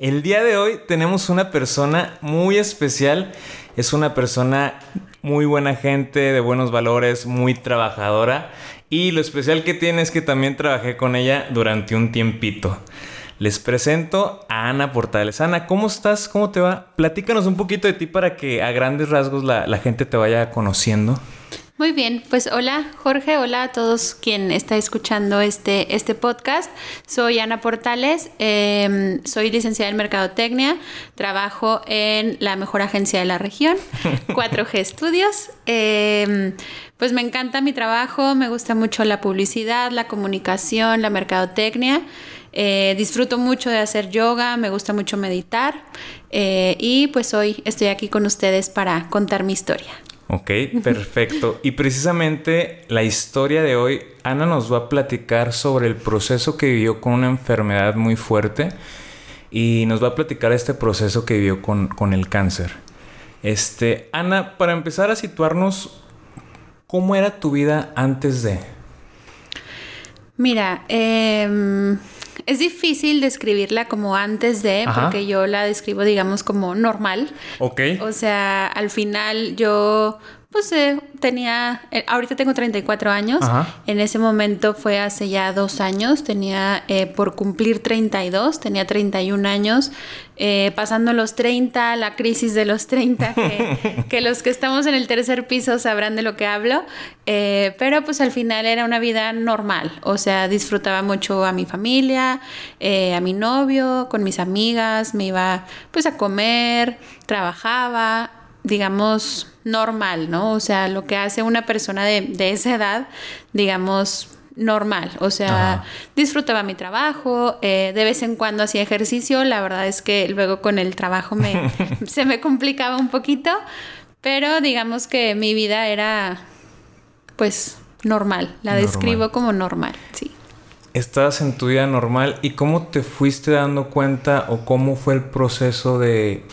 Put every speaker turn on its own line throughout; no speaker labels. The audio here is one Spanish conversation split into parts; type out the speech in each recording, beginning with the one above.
El día de hoy tenemos una persona muy especial. Es una persona muy buena gente, de buenos valores, muy trabajadora. Y lo especial que tiene es que también trabajé con ella durante un tiempito. Les presento a Ana Portales. Ana, ¿cómo estás? ¿Cómo te va? Platícanos un poquito de ti para que a grandes rasgos la, gente te vaya conociendo.
Muy bien, pues hola Jorge, hola a todos quien está escuchando este, este podcast. Soy Ana Portales, eh, soy licenciada en Mercadotecnia, trabajo en la mejor agencia de la región, 4G Estudios. Eh, pues me encanta mi trabajo, me gusta mucho la publicidad, la comunicación, la mercadotecnia. Eh, disfruto mucho de hacer yoga, me gusta mucho meditar eh, y pues hoy estoy aquí con ustedes para contar mi historia.
Ok, perfecto. Y precisamente la historia de hoy, Ana nos va a platicar sobre el proceso que vivió con una enfermedad muy fuerte y nos va a platicar este proceso que vivió con, con el cáncer. Este, Ana, para empezar a situarnos, ¿cómo era tu vida antes de?
Mira, eh, es difícil describirla como antes de,
Ajá.
porque yo la describo, digamos, como normal.
Ok.
O sea, al final yo, pues eh, tenía, eh, ahorita tengo 34 años,
Ajá.
en ese momento fue hace ya dos años, tenía eh, por cumplir 32, tenía 31 años, eh, pasando los 30, la crisis de los 30, que, que los que estamos en el tercer piso sabrán de lo que hablo, eh, pero pues al final era una vida normal, o sea, disfrutaba mucho a mi familia, a mi novio, con mis amigas, me iba pues a comer, trabajaba, digamos, normal, ¿no? O sea, lo que hace una persona de, de esa edad, digamos, normal. O sea,
Ajá.
disfrutaba mi trabajo, eh, de vez en cuando hacía ejercicio, la verdad es que luego con el trabajo me, se me complicaba un poquito, pero digamos que mi vida era, pues, normal. La
Normal.
describo como normal, sí.
Estabas en tu vida normal y cómo te fuiste dando cuenta o cómo fue el proceso de...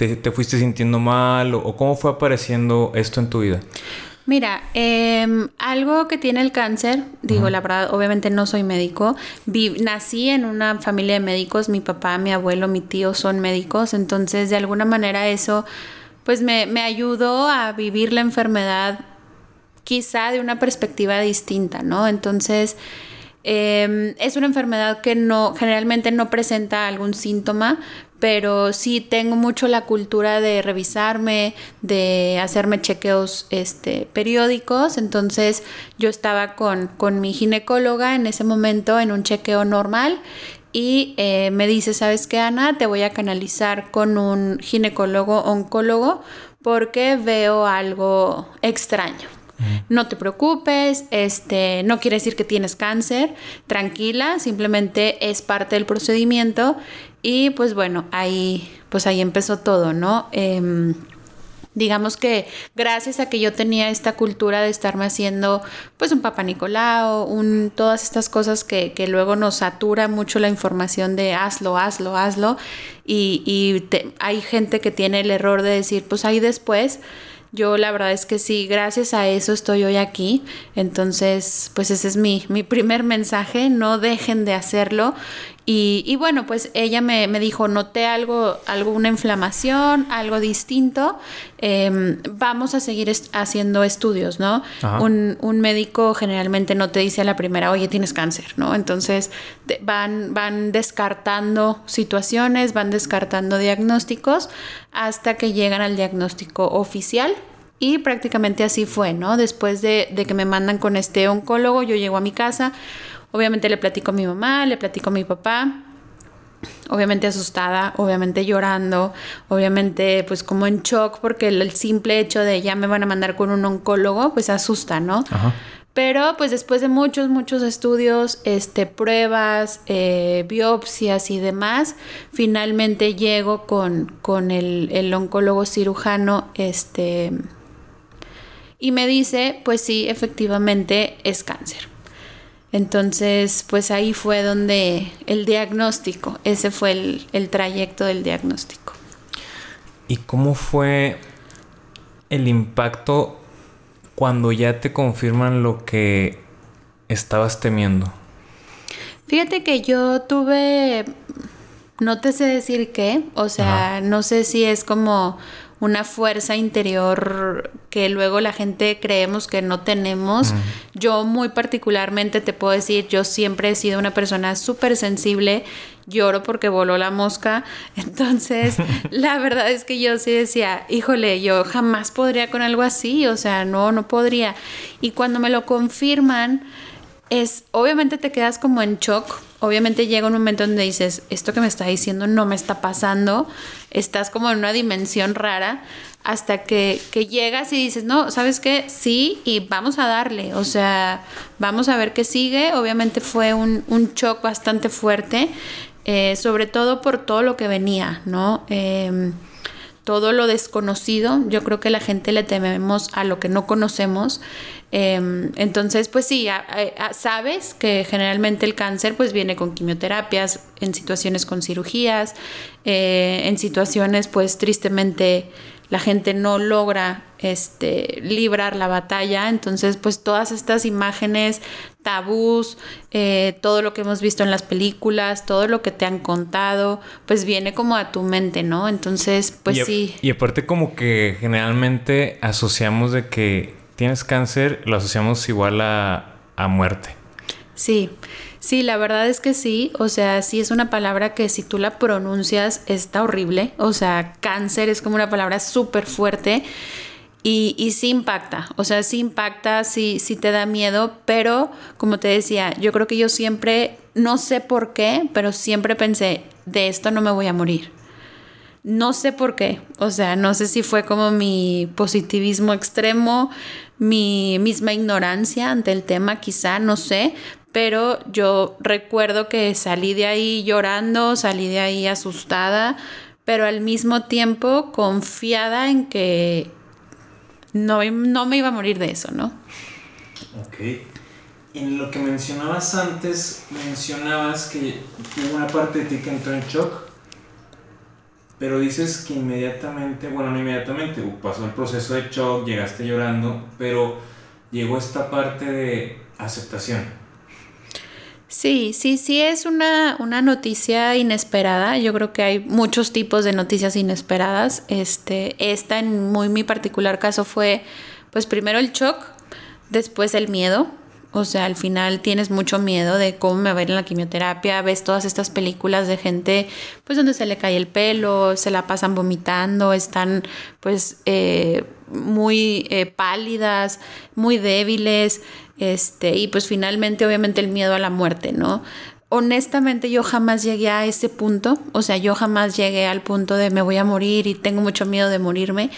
¿Te, te fuiste sintiendo mal o, o cómo fue apareciendo esto en tu vida?
Mira, em, algo que tiene el cáncer, digo la verdad, obviamente no soy médico, vi- nací en una familia de médicos, mi papá, mi abuelo, mi tío son médicos, entonces de alguna manera eso pues me, me ayudó a vivir la enfermedad quizá de una perspectiva distinta, ¿no? Entonces, eh, es una enfermedad que no, generalmente no presenta algún síntoma, pero sí tengo mucho la cultura de revisarme, de hacerme chequeos este, periódicos. Entonces, yo estaba con, con mi ginecóloga en ese momento en un chequeo normal y eh, me dice, ¿sabes qué, Ana? Te voy a canalizar con un ginecólogo oncólogo porque veo algo extraño. No te preocupes, este, no quiere decir que tienes cáncer, tranquila, simplemente es parte del procedimiento y pues bueno, ahí, pues ahí empezó todo, ¿no? Em, digamos que gracias a que yo tenía esta cultura de estarme haciendo pues un papá Nicolau, un, todas estas cosas que, luego nos satura mucho la información de hazlo, hazlo, hazlo y, y te- hay gente que tiene el error de decir pues ahí después. Yo la verdad es que sí, gracias a eso estoy hoy aquí. Entonces, pues ese es mi, mi primer mensaje, no dejen de hacerlo. Y, y bueno, pues ella me, me dijo, noté algo, alguna inflamación, algo distinto, em, vamos a seguir est- haciendo estudios, ¿no? Un, un médico generalmente no te dice a la primera, oye, tienes cáncer, ¿no? Entonces te- van, van descartando situaciones, van descartando diagnósticos hasta que llegan al diagnóstico oficial. Y prácticamente así fue, ¿no? Después de, de que me mandan con este oncólogo, yo llego a mi casa, obviamente le platico a mi mamá, le platico a mi papá, obviamente asustada, obviamente llorando, obviamente pues como en shock porque el, el simple hecho de ya me van a mandar con un oncólogo pues asusta, ¿no?
Ajá.
Pero pues después de muchos, muchos estudios, este, pruebas, eh, biopsias y demás, finalmente llego con, con el, el, oncólogo cirujano este, y me dice, pues sí, efectivamente es cáncer. Entonces, pues ahí fue donde el diagnóstico, ese fue el, el trayecto del diagnóstico.
¿Y cómo fue el impacto cuando ya te confirman lo que estabas temiendo?
Fíjate que yo tuve, no te sé decir qué, o sea, no sé si es como una fuerza interior que luego la gente creemos que no tenemos. Yo muy particularmente te puedo decir, yo siempre he sido una persona súper sensible, lloro porque voló la mosca, entonces la verdad es que yo sí decía, híjole, yo jamás podría con algo así, o sea, no, no podría. Y cuando me lo confirman, es, obviamente te quedas como en shock, obviamente llega un momento donde dices, esto que me está diciendo no me está pasando, estás como en una dimensión rara, hasta que, llegas y dices, no, ¿sabes qué? Sí, y vamos a darle, o sea, vamos a ver qué sigue, obviamente fue un, un shock bastante fuerte, eh, sobre todo por todo lo que venía, ¿no? Em, todo lo desconocido, yo creo que la gente le tememos a lo que no conocemos. Em, entonces, pues sí, sabes que generalmente el cáncer pues viene con quimioterapias, en situaciones con cirugías, eh, en situaciones pues tristemente la gente no logra este, librar la batalla. Entonces, pues todas estas imágenes, tabús, eh, todo lo que hemos visto en las películas, todo lo que te han contado, pues viene como a tu mente, ¿no? Entonces, pues sí.
Y aparte como que generalmente asociamos de que tienes cáncer, lo asociamos igual a, a muerte.
Sí. Sí, la verdad es que sí, o sea, sí es una palabra que si tú la pronuncias está horrible, o sea, cáncer es como una palabra súper fuerte y, y, sí impacta, o sea, sí impacta, sí, sí te da miedo, pero como te decía, yo creo que yo siempre, no sé por qué, pero siempre pensé, de esto no me voy a morir. No sé por qué, o sea, no sé si fue como mi positivismo extremo, mi misma ignorancia ante el tema, quizá, no sé, pero yo recuerdo que salí de ahí llorando, salí de ahí asustada, pero al mismo tiempo confiada en que no, no me iba a morir de eso, ¿no?
Ok. En lo que mencionabas antes, mencionabas que una parte de ti que entró en shock, pero dices que inmediatamente, bueno, no inmediatamente, pasó el proceso de shock, llegaste llorando, pero llegó esta parte de aceptación.
Sí, sí, sí es una, una, noticia inesperada. Yo creo que hay muchos tipos de noticias inesperadas. Este, esta en muy mi particular caso fue, pues primero el shock, después el miedo. O sea, al final tienes mucho miedo de cómo me va a ir en la quimioterapia. Ves todas estas películas de gente, pues donde se le cae el pelo, se la pasan vomitando, están pues eh, muy eh, pálidas, muy débiles. Este, y pues finalmente, obviamente, el miedo a la muerte, ¿no? Honestamente, yo jamás llegué a ese punto. O sea, yo jamás llegué al punto de me voy a morir y tengo mucho miedo de morirme.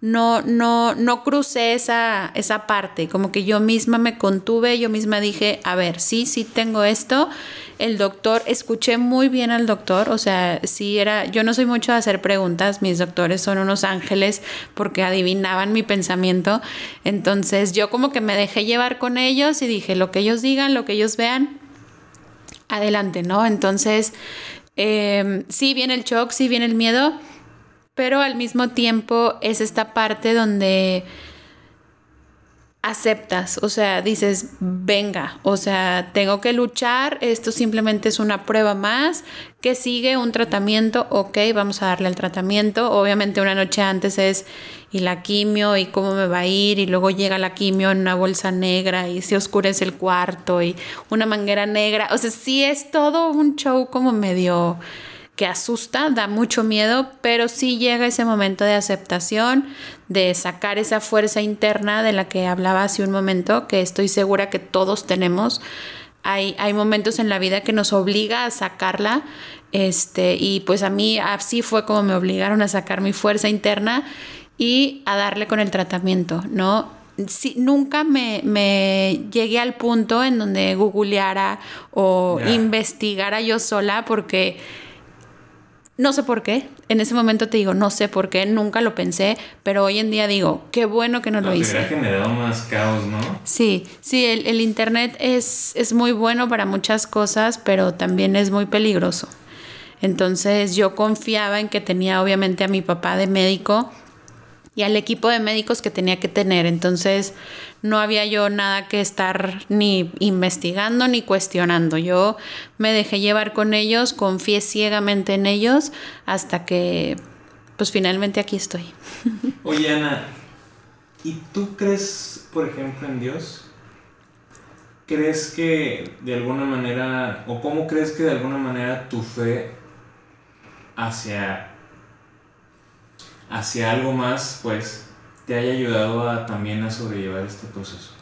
No, no, no crucé esa, esa parte. Como que yo misma me contuve, yo misma dije, a ver, sí, sí tengo esto el doctor, escuché muy bien al doctor, o sea, sí era, yo no soy mucho de hacer preguntas, mis doctores son unos ángeles porque adivinaban mi pensamiento, entonces yo como que me dejé llevar con ellos y dije, lo que ellos digan, lo que ellos vean, adelante, ¿no? Entonces, eh, sí viene el shock, sí viene el miedo, pero al mismo tiempo es esta parte donde aceptas, o sea, dices, venga, o sea, tengo que luchar, esto simplemente es una prueba más, que sigue un tratamiento, ok, vamos a darle el tratamiento, obviamente una noche antes es y la quimio y cómo me va a ir y luego llega la quimio en una bolsa negra y se oscurece el cuarto y una manguera negra, o sea, sí es todo un show como medio que asusta, da mucho miedo, pero sí llega ese momento de aceptación, de sacar esa fuerza interna de la que hablaba hace un momento, que estoy segura que todos tenemos. Hay, hay momentos en la vida que nos obliga a sacarla, este, y pues a mí así fue como me obligaron a sacar mi fuerza interna y a darle con el tratamiento, ¿no? sí, nunca me, me, llegué al punto en donde googleara o investigara yo sola porque no sé por qué. En ese momento te digo, no sé por qué, nunca lo pensé, pero hoy en día digo, qué bueno que no, lo hice.
generado más caos, ¿no?
Sí, sí, el, el Internet es, es muy bueno para muchas cosas, pero también es muy peligroso. Entonces yo confiaba en que tenía obviamente a mi papá de médico y al equipo de médicos que tenía que tener. Entonces no había yo nada que estar ni investigando ni cuestionando. Yo me dejé llevar con ellos, confié ciegamente en ellos hasta que pues finalmente aquí estoy.
Oye Ana, ¿y tú crees, por ejemplo, en Dios? ¿Crees que de alguna manera, o cómo crees que de alguna manera tu fe hacia hacia algo más, pues te haya ayudado a, también a sobrellevar este proceso?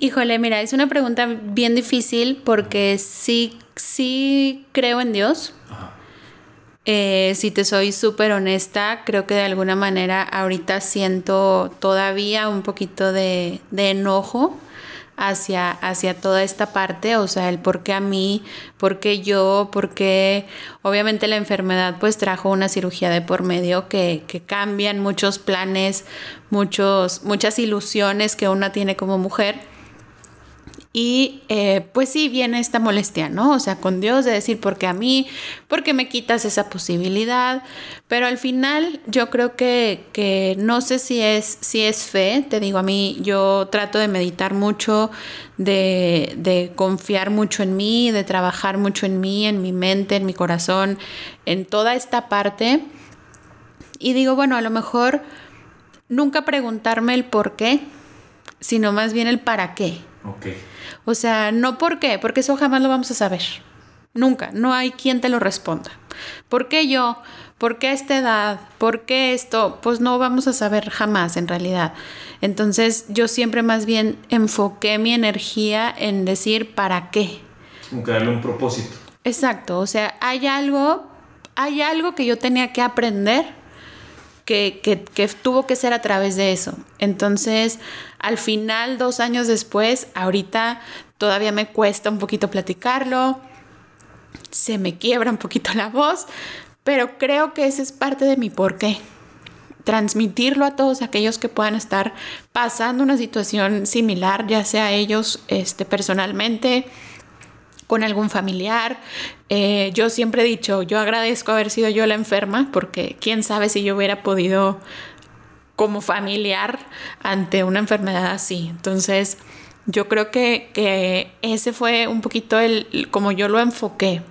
Híjole, mira, es una pregunta bien difícil porque sí, sí creo en Dios. Eh, si te soy súper honesta, creo que de alguna manera ahorita siento todavía un poquito de, de enojo hacia, hacia toda esta parte, o sea, el por qué a mí, por qué yo, por qué obviamente la enfermedad pues trajo una cirugía de por medio que, que cambian muchos planes, muchos, muchas ilusiones que una tiene como mujer. Y eh, pues sí viene esta molestia, ¿no? O sea, con Dios de decir, ¿por qué a mí? ¿Por qué me quitas esa posibilidad? Pero al final yo creo que, que, no sé si es, si es fe, te digo a mí, yo trato de meditar mucho, de, de confiar mucho en mí, de trabajar mucho en mí, en mi mente, en mi corazón, en toda esta parte. Y digo, bueno, a lo mejor nunca preguntarme el por qué, sino más bien el para qué.
Okay.
O sea, no por qué, porque eso jamás lo vamos a saber. Nunca, no hay quien te lo responda. ¿Por qué yo? ¿Por qué esta edad? ¿Por qué esto? Pues no vamos a saber jamás en realidad. Entonces yo siempre más bien enfoqué mi energía en decir para qué.
Como que darle un propósito.
Exacto, o sea, hay algo, hay algo que yo tenía que aprender que, que, tuvo que ser a través de eso. Entonces, al final, dos años después, ahorita todavía me cuesta un poquito platicarlo, se me quiebra un poquito la voz, pero creo que ese es parte de mi porqué. Transmitirlo a todos aquellos que puedan estar pasando una situación similar, ya sea ellos este, personalmente, con algún familiar. Eh, yo siempre he dicho, yo agradezco haber sido yo la enferma, porque quién sabe si yo hubiera podido como familiar ante una enfermedad así. Entonces, yo creo que, que ese fue un poquito el, como yo lo enfoqué.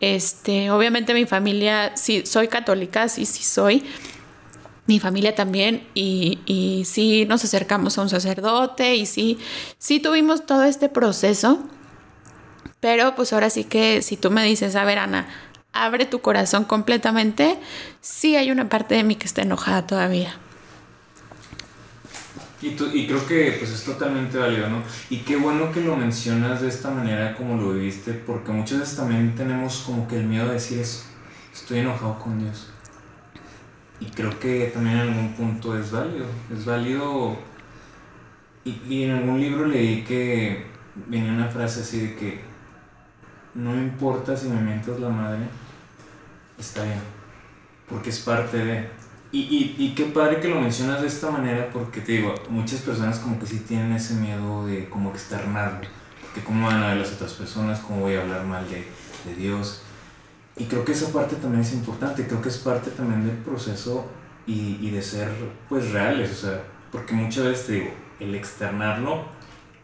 Este, obviamente mi familia, sí, soy católica, sí, sí soy. Mi familia también, y, y sí nos acercamos a un sacerdote, y sí, sí tuvimos todo este proceso pero pues ahora sí que si tú me dices, a ver Ana, abre tu corazón completamente, sí hay una parte de mí que está enojada todavía.
Y, y creo que pues es totalmente válido, ¿no? Y qué bueno que lo mencionas de esta manera como lo viviste, porque muchas veces también tenemos como que el miedo de decir eso, estoy enojado con Dios. Y creo que también en algún punto es válido, es válido. Y, y en algún libro leí que venía una frase así de que no importa si me mientas la madre, está bien, porque es parte de... Y, y, y, qué padre que lo mencionas de esta manera, porque te digo, muchas personas como que sí tienen ese miedo de como externarlo, que cómo van a ver las otras personas, cómo voy a hablar mal de, de Dios. Y creo que esa parte también es importante, creo que es parte también del proceso y, y de ser pues reales, o sea, porque muchas veces te digo, el externarlo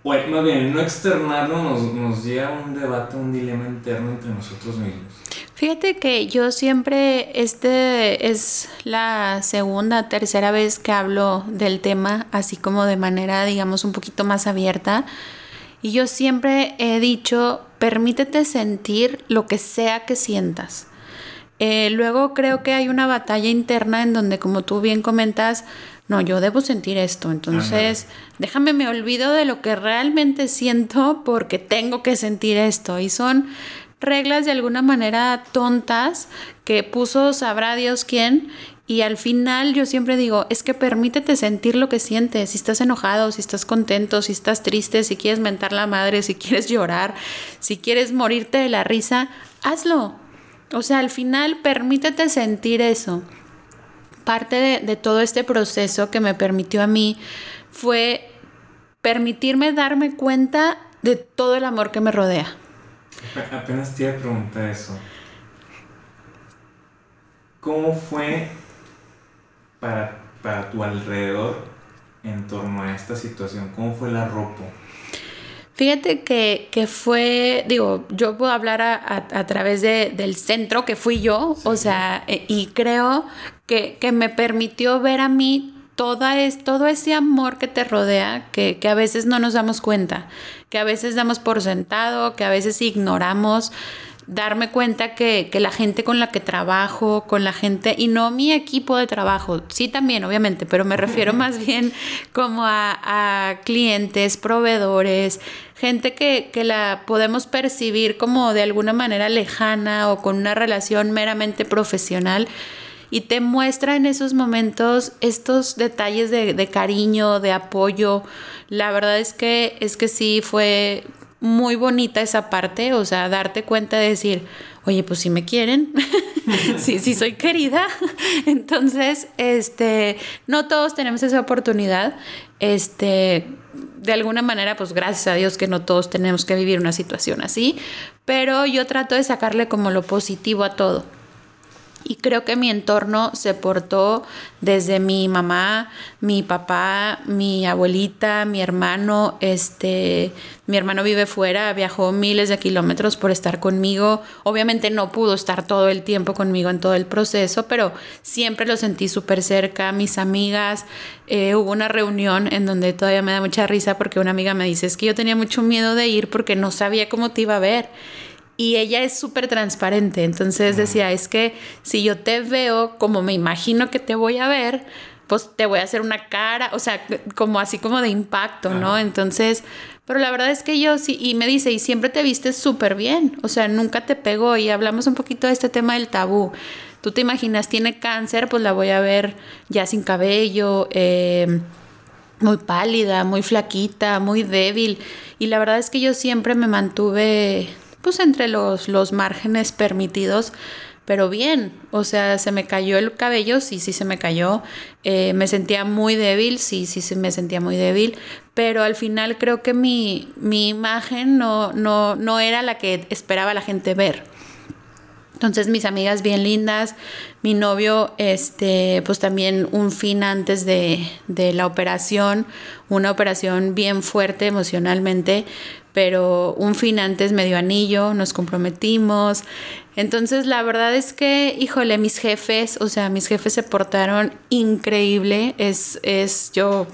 o más bien, no externarlo nos, nos lleva a un debate, un dilema interno entre nosotros mismos.
Fíjate que yo siempre, este es la segunda, tercera vez que hablo del tema, así como de manera, digamos, un poquito más abierta. Y yo siempre he dicho, permítete sentir lo que sea que sientas. Eh, luego creo que hay una batalla interna en donde, como tú bien comentas, no, yo debo sentir esto, entonces déjame me olvido de lo que realmente siento porque tengo que sentir esto. Y son reglas de alguna manera tontas que puso sabrá Dios quién y al final yo siempre digo, es que permítete sentir lo que sientes, si estás enojado, si estás contento, si estás triste, si quieres mentar la madre, si quieres llorar, si quieres morirte de la risa, hazlo. O sea, al final permítete sentir eso. Parte de, de todo este proceso que me permitió a mí fue permitirme darme cuenta de todo el amor que me rodea.
Apenas te iba a preguntar eso. ¿Cómo fue para, para tu alrededor en torno a esta situación? ¿Cómo fue la ropa?
Fíjate que, que, fue, digo, yo puedo hablar a, a, través de, del centro que fui yo, o sea, eh, y creo que, que, me permitió ver a mí toda es, todo ese amor que te rodea, que, que a veces no nos damos cuenta, que a veces damos por sentado, que a veces ignoramos darme cuenta que, la gente con la que trabajo, con la gente, y no mi equipo de trabajo, sí también, obviamente, pero me refiero más bien como a, clientes, proveedores, gente que, que, la podemos percibir como de alguna manera lejana o con una relación meramente profesional. Y te muestra en esos momentos estos detalles de, de cariño, de apoyo. La verdad es que, es que sí fue muy bonita esa parte, o sea, darte cuenta de decir, oye, pues si me quieren, sí, sí soy querida. Entonces, este, no todos tenemos esa oportunidad. Este, de alguna manera, pues gracias a Dios que no todos tenemos que vivir una situación así, pero yo trato de sacarle como lo positivo a todo. Y creo que mi entorno se portó desde mi mamá, mi papá, mi abuelita, mi hermano. Este, mi hermano vive fuera, viajó miles de kilómetros por estar conmigo. Obviamente no pudo estar todo el tiempo conmigo en todo el proceso, pero siempre lo sentí súper cerca. Mis amigas, eh, hubo una reunión en donde todavía me da mucha risa porque una amiga me dice, es que yo tenía mucho miedo de ir porque no sabía cómo te iba a ver y ella es súper transparente. Entonces decía, es que si yo te veo como me imagino que te voy a ver, pues te voy a hacer una cara, o sea, como así como de impacto, ¿no? Entonces, pero la verdad es que yo sí, y me dice, y siempre te vistes súper bien, o sea, nunca te pegó y hablamos un poquito de este tema del tabú. Tú te imaginas, tiene cáncer, pues la voy a ver ya sin cabello, eh, muy pálida, muy flaquita, muy débil. Y la verdad es que yo siempre me mantuve pues entre los, los márgenes permitidos, pero bien, o sea, se me cayó el cabello, sí, sí se me cayó, eh, me sentía muy débil, sí, sí, sí me sentía muy débil, pero al final creo que mi, mi imagen no, no, no era la que esperaba la gente ver. Entonces mis amigas bien lindas, mi novio, este, pues también un fin antes de, de la operación, una operación bien fuerte emocionalmente, pero un fin antes medio anillo, nos comprometimos. Entonces, la verdad es que, híjole, mis jefes, o sea, mis jefes se portaron increíble. Es, es, yo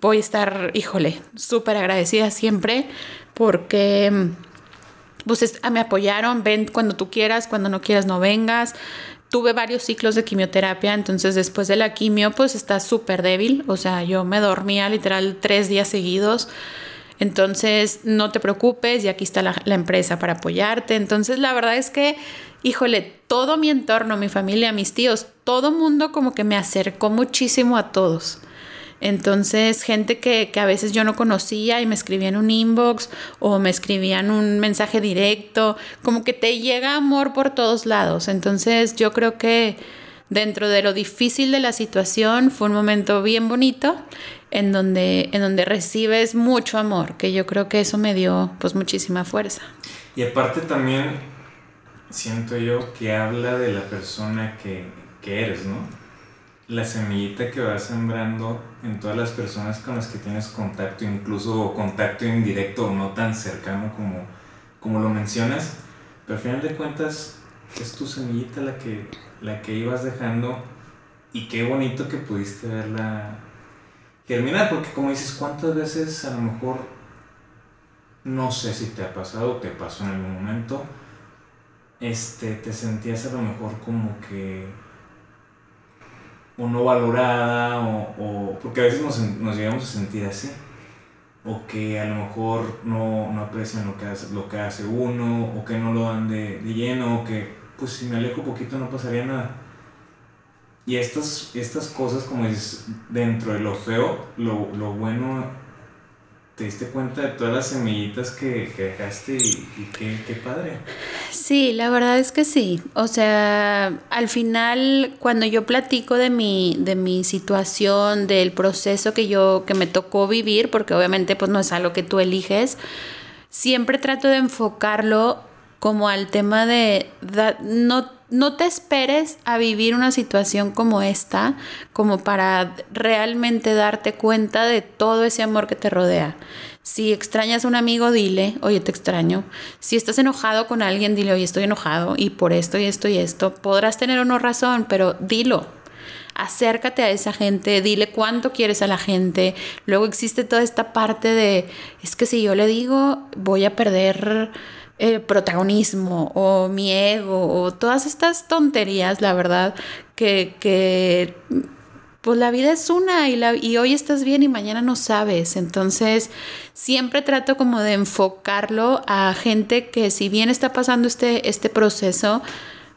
voy a estar, híjole, súper agradecida siempre porque pues me apoyaron, ven cuando tú quieras, cuando no quieras no vengas. Tuve varios ciclos de quimioterapia, entonces después de la quimio pues estás súper débil, o sea, yo me dormía literal tres días seguidos. Entonces, no te preocupes y aquí está la, empresa para apoyarte. Entonces, la verdad es que, híjole, todo mi entorno, mi familia, mis tíos, todo mundo como que me acercó muchísimo a todos. Entonces, gente que, que, a veces yo no conocía y me escribían un inbox o me escribían un mensaje directo, como que te llega amor por todos lados. Entonces, yo creo que dentro de lo difícil de la situación fue un momento bien bonito en donde, en donde recibes mucho amor, que yo creo que eso me dio pues muchísima fuerza.
Y aparte también siento yo que habla de la persona que, que eres, ¿no? La semillita que vas sembrando en todas las personas con las que tienes contacto, incluso contacto indirecto o no tan cercano como, como lo mencionas, pero al final de cuentas es tu semillita la que, la que ibas dejando y qué bonito que pudiste verla germinar, porque como dices, ¿cuántas veces a lo mejor, no sé si te ha pasado te pasó en algún momento, este, te sentías a lo mejor como que o no valorada o, porque a veces nos, llegamos a sentir así. o que a lo mejor no, no aprecian lo que, hace, lo que hace uno, o que no lo dan de, de lleno, o que pues si me alejo poquito no pasaría nada. Y estas, estas cosas, como dices, dentro de lo feo, lo, lo bueno te diste cuenta de todas las semillitas que, que dejaste y, y qué, qué, padre.
Sí, la verdad es que sí. O sea, al final, cuando yo platico de mi, de mi situación, del proceso que yo, que me tocó vivir, porque obviamente pues no es algo que tú eliges, siempre trato de enfocarlo como al tema de no no te esperes a vivir una situación como esta, como para realmente darte cuenta de todo ese amor que te rodea. Si extrañas a un amigo, dile, oye, te extraño. Si estás enojado con alguien, dile, oye, estoy enojado y por esto y esto y esto. Podrás tener o no razón, pero dilo. Acércate a esa gente, dile cuánto quieres a la gente. Luego existe toda esta parte de, es que si yo le digo, voy a perder el protagonismo o mi ego o todas estas tonterías, la verdad, que, que pues la vida es una y, la, y hoy estás bien y mañana no sabes. Entonces, siempre trato como de enfocarlo a gente que si bien está pasando este, este proceso,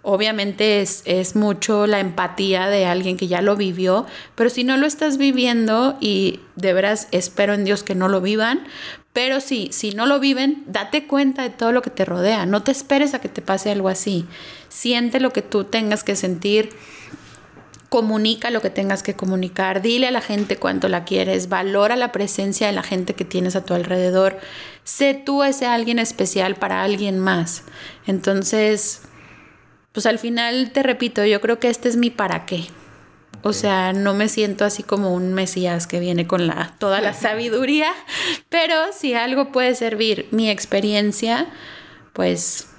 obviamente es, es, mucho la empatía de alguien que ya lo vivió, pero si no lo estás viviendo y de veras espero en Dios que no lo vivan, pero si, si no lo viven, date cuenta de todo lo que te rodea. No te esperes a que te pase algo así. Siente lo que tú tengas que sentir. Comunica lo que tengas que comunicar. Dile a la gente cuánto la quieres. Valora la presencia de la gente que tienes a tu alrededor. Sé tú ese alguien especial para alguien más. Entonces, pues al final te repito, yo creo que este es mi para qué. O sea, no me siento así como un Mesías que viene con la, toda la sabiduría, pero si algo puede servir mi experiencia, pues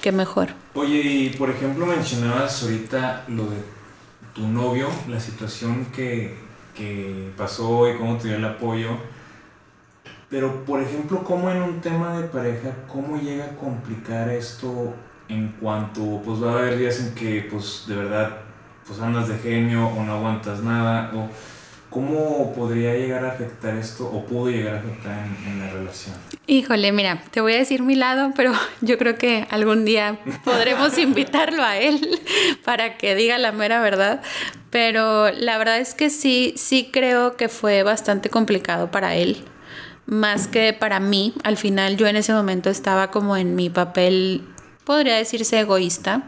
qué mejor.
Oye, y por ejemplo mencionabas ahorita lo de tu novio, la situación que, que pasó y cómo te dio el apoyo. Pero, por ejemplo, ¿cómo en un tema de pareja, cómo llega a complicar esto en cuanto, pues va a haber días en que, pues, de verdad pues andas de genio o no aguantas nada o cómo podría llegar a afectar esto o pudo llegar a afectar en, la relación.
Híjole, mira, te voy a decir mi lado, pero yo creo que algún día podremos invitarlo a él para que diga la mera verdad. Pero la verdad es que sí, sí creo que fue bastante complicado para él más que para mí. Al final yo en ese momento estaba como en mi papel, podría decirse egoísta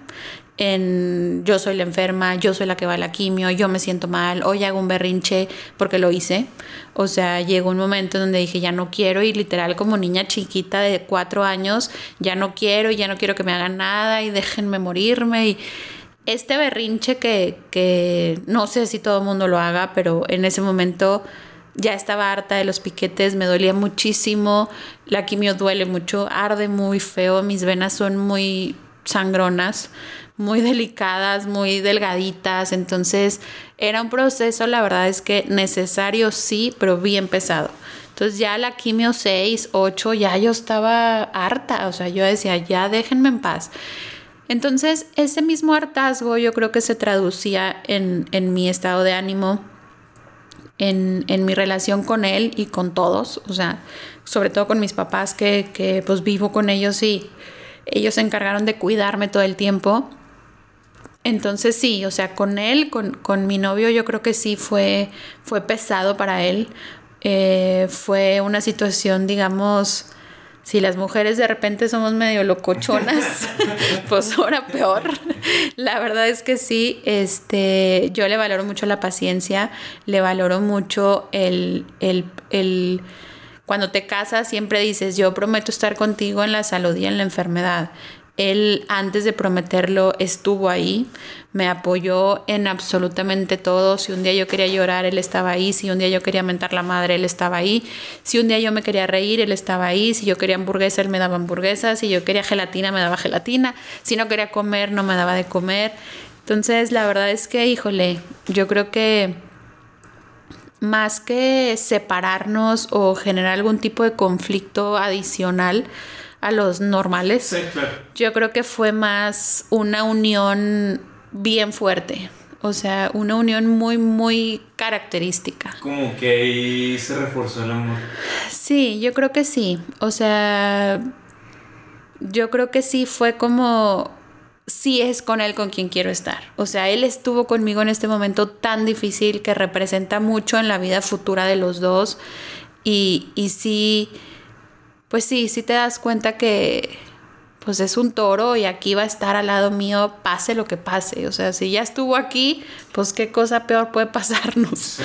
en yo soy la enferma, yo soy la que va a la quimio, yo me siento mal, hoy hago un berrinche porque lo hice. O sea, llegó un momento donde dije, ya no quiero y literal como niña chiquita de cuatro años, ya no quiero ya no quiero que me hagan nada y déjenme morirme. Y este berrinche que, que no sé si todo el mundo lo haga, pero en ese momento ya estaba harta de los piquetes, me dolía muchísimo, la quimio duele mucho, arde muy feo, mis venas son muy sangronas muy delicadas, muy delgaditas, entonces era un proceso, la verdad es que necesario sí, pero bien pesado. Entonces ya la quimio 6, 8, ya yo estaba harta, o sea, yo decía, ya déjenme en paz. Entonces ese mismo hartazgo yo creo que se traducía en, en mi estado de ánimo, en, en, mi relación con él y con todos, o sea, sobre todo con mis papás que, que pues vivo con ellos y ellos se encargaron de cuidarme todo el tiempo. Entonces sí, o sea, con él, con, con mi novio, yo creo que sí fue, fue pesado para él. Eh, fue una situación, digamos, si las mujeres de repente somos medio locochonas, pues ahora peor. La verdad es que sí, este, yo le valoro mucho la paciencia, le valoro mucho el, el, el cuando te casas siempre dices, yo prometo estar contigo en la salud y en la enfermedad. Él antes de prometerlo estuvo ahí, me apoyó en absolutamente todo. Si un día yo quería llorar, él estaba ahí. Si un día yo quería mentar la madre, él estaba ahí. Si un día yo me quería reír, él estaba ahí. Si yo quería hamburguesa, él me daba hamburguesa. Si yo quería gelatina, me daba gelatina. Si no quería comer, no me daba de comer. Entonces, la verdad es que, híjole, yo creo que más que separarnos o generar algún tipo de conflicto adicional, a los normales. Yo creo que fue más una unión bien fuerte. O sea, una unión muy, muy característica.
Como que ahí se reforzó el amor.
Sí, yo creo que sí. O sea, yo creo que sí fue como, sí es con él con quien quiero estar. O sea, él estuvo conmigo en este momento tan difícil que representa mucho en la vida futura de los dos. Y, y sí, pues sí, sí te das cuenta que pues es un toro y aquí va a estar al lado mío, pase lo que pase. O sea, si ya estuvo aquí, pues qué cosa peor puede pasarnos.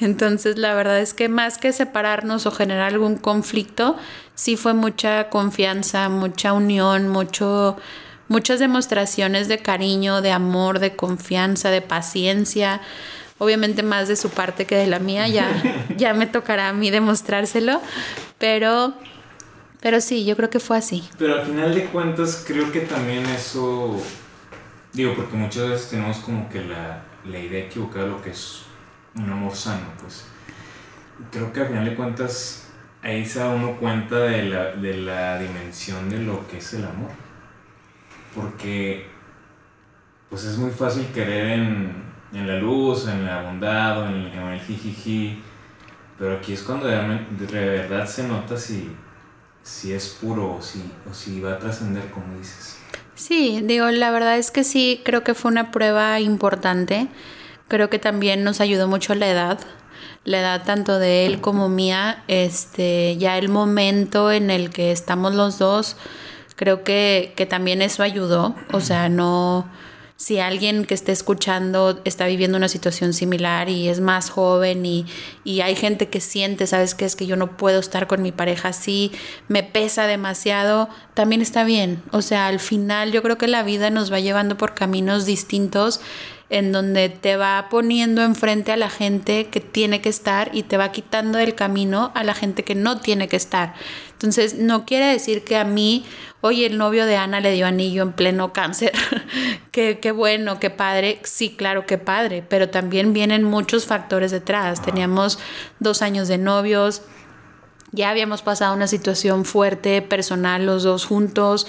Entonces, la verdad es que más que separarnos o generar algún conflicto, sí fue mucha confianza, mucha unión, mucho, muchas demostraciones de cariño, de amor, de confianza, de paciencia. Obviamente más de su parte que de la mía, ya, ya me tocará a mí demostrárselo, pero pero sí, yo creo que fue así.
Pero al final de cuentas, creo que también eso. Digo, porque muchas veces tenemos como que la, la idea equivocada de lo que es un amor sano, pues. Creo que al final de cuentas, ahí se da uno cuenta de la, de la dimensión de lo que es el amor. Porque, pues es muy fácil querer en, en la luz, en la bondad en, en el jijiji. Pero aquí es cuando de, de verdad se nota si si es puro o si, o si va a trascender, como dices.
Sí, digo, la verdad es que sí, creo que fue una prueba importante. Creo que también nos ayudó mucho la edad, la edad tanto de él como mía, este, ya el momento en el que estamos los dos, creo que, que también eso ayudó, o sea, no, si alguien que esté escuchando está viviendo una situación similar y es más joven y, hay gente que siente, ¿sabes qué? Es que yo no puedo estar con mi pareja así, me pesa demasiado, también está bien. O sea, al final yo creo que la vida nos va llevando por caminos distintos en donde te va poniendo enfrente a la gente que tiene que estar y te va quitando el camino a la gente que no tiene que estar. Entonces, no quiere decir que a mí, oye, el novio de Ana le dio anillo en pleno cáncer. qué, qué bueno, qué padre. Sí, claro, qué padre. Pero también vienen muchos factores detrás. Teníamos dos años de novios. Ya habíamos pasado una situación fuerte, personal, los dos juntos.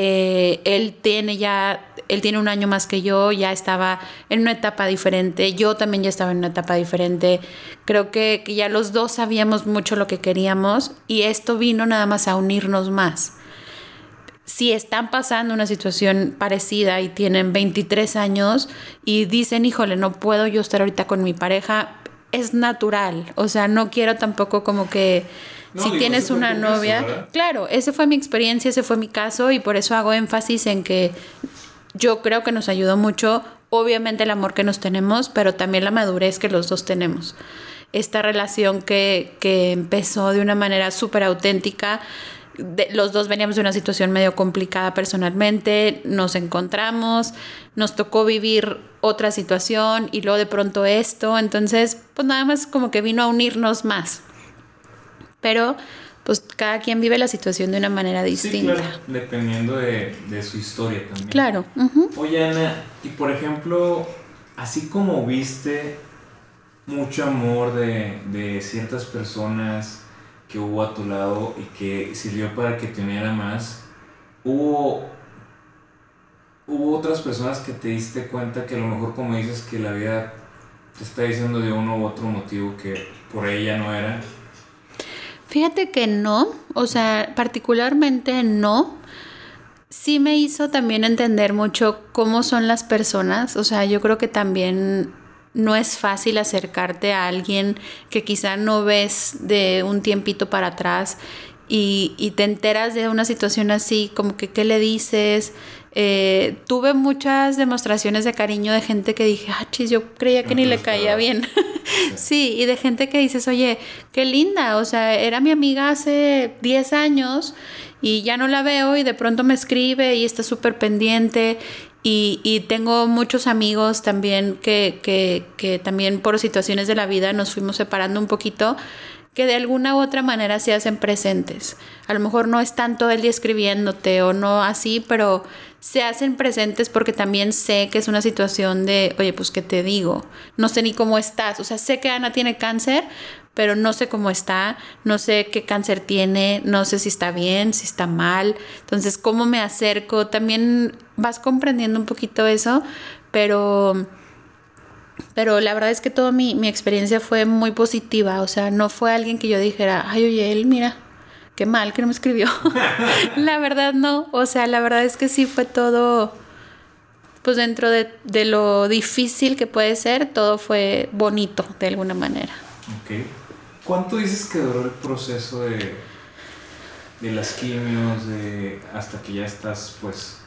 Eh, él tiene ya, él tiene un año más que yo, ya estaba en una etapa diferente, yo también ya estaba en una etapa diferente, creo que, que ya los dos sabíamos mucho lo que queríamos y esto vino nada más a unirnos más. Si están pasando una situación parecida y tienen 23 años y dicen, híjole, no puedo yo estar ahorita con mi pareja, es natural, o sea, no quiero tampoco como que si tienes una novia, claro, esa fue mi experiencia, ese fue mi caso y por eso hago énfasis en que yo creo que nos ayudó mucho, obviamente el amor que nos tenemos, pero también la madurez que los dos tenemos. Esta relación que, que empezó de una manera súper auténtica, los dos veníamos de una situación medio complicada personalmente, nos encontramos, nos tocó vivir otra situación y luego de pronto esto, entonces pues nada más como que vino a unirnos más pero pues cada quien vive la situación de una manera distinta.
Sí, claro, dependiendo de, su historia también.
Claro.
Oye, Ana, y por ejemplo, así como viste mucho amor de, de, ciertas personas que hubo a tu lado y que sirvió para que te uniera más, hubo, hubo otras personas que te diste cuenta que a lo mejor como dices que la vida te está diciendo de uno u otro motivo que por ella no era
Fíjate que no, o sea, particularmente no. Sí me hizo también entender mucho cómo son las personas, o sea, yo creo que también no es fácil acercarte a alguien que quizá no ves de un tiempito para atrás y, y te enteras de una situación así, como que qué le dices, eh, tuve muchas demostraciones de cariño de gente que dije, ah, chis, yo creía que ni le caía bien. sí, y de gente que dices, oye, qué linda, o sea, era mi amiga hace 10 años y ya no la veo y de pronto me escribe y está súper pendiente. Y, y, tengo muchos amigos también que, que, que también por situaciones de la vida nos fuimos separando un poquito que de alguna u otra manera se hacen presentes. A lo mejor no es tanto el día escribiéndote o no así, pero se hacen presentes porque también sé que es una situación de, oye, pues qué te digo, no sé ni cómo estás, o sea, sé que Ana tiene cáncer, pero no sé cómo está, no sé qué cáncer tiene, no sé si está bien, si está mal, entonces, ¿cómo me acerco? También vas comprendiendo un poquito eso, pero Pero la verdad es que toda mi, mi experiencia fue muy positiva, o sea, no fue alguien que yo dijera, ay, oye, él, mira, qué mal que no me escribió. la verdad no, o sea, la verdad es que sí fue todo, pues dentro de, de, lo difícil que puede ser, todo fue bonito de alguna manera.
Ok. ¿Cuánto dices que duró el proceso de, de las quimios, de hasta que ya estás, pues,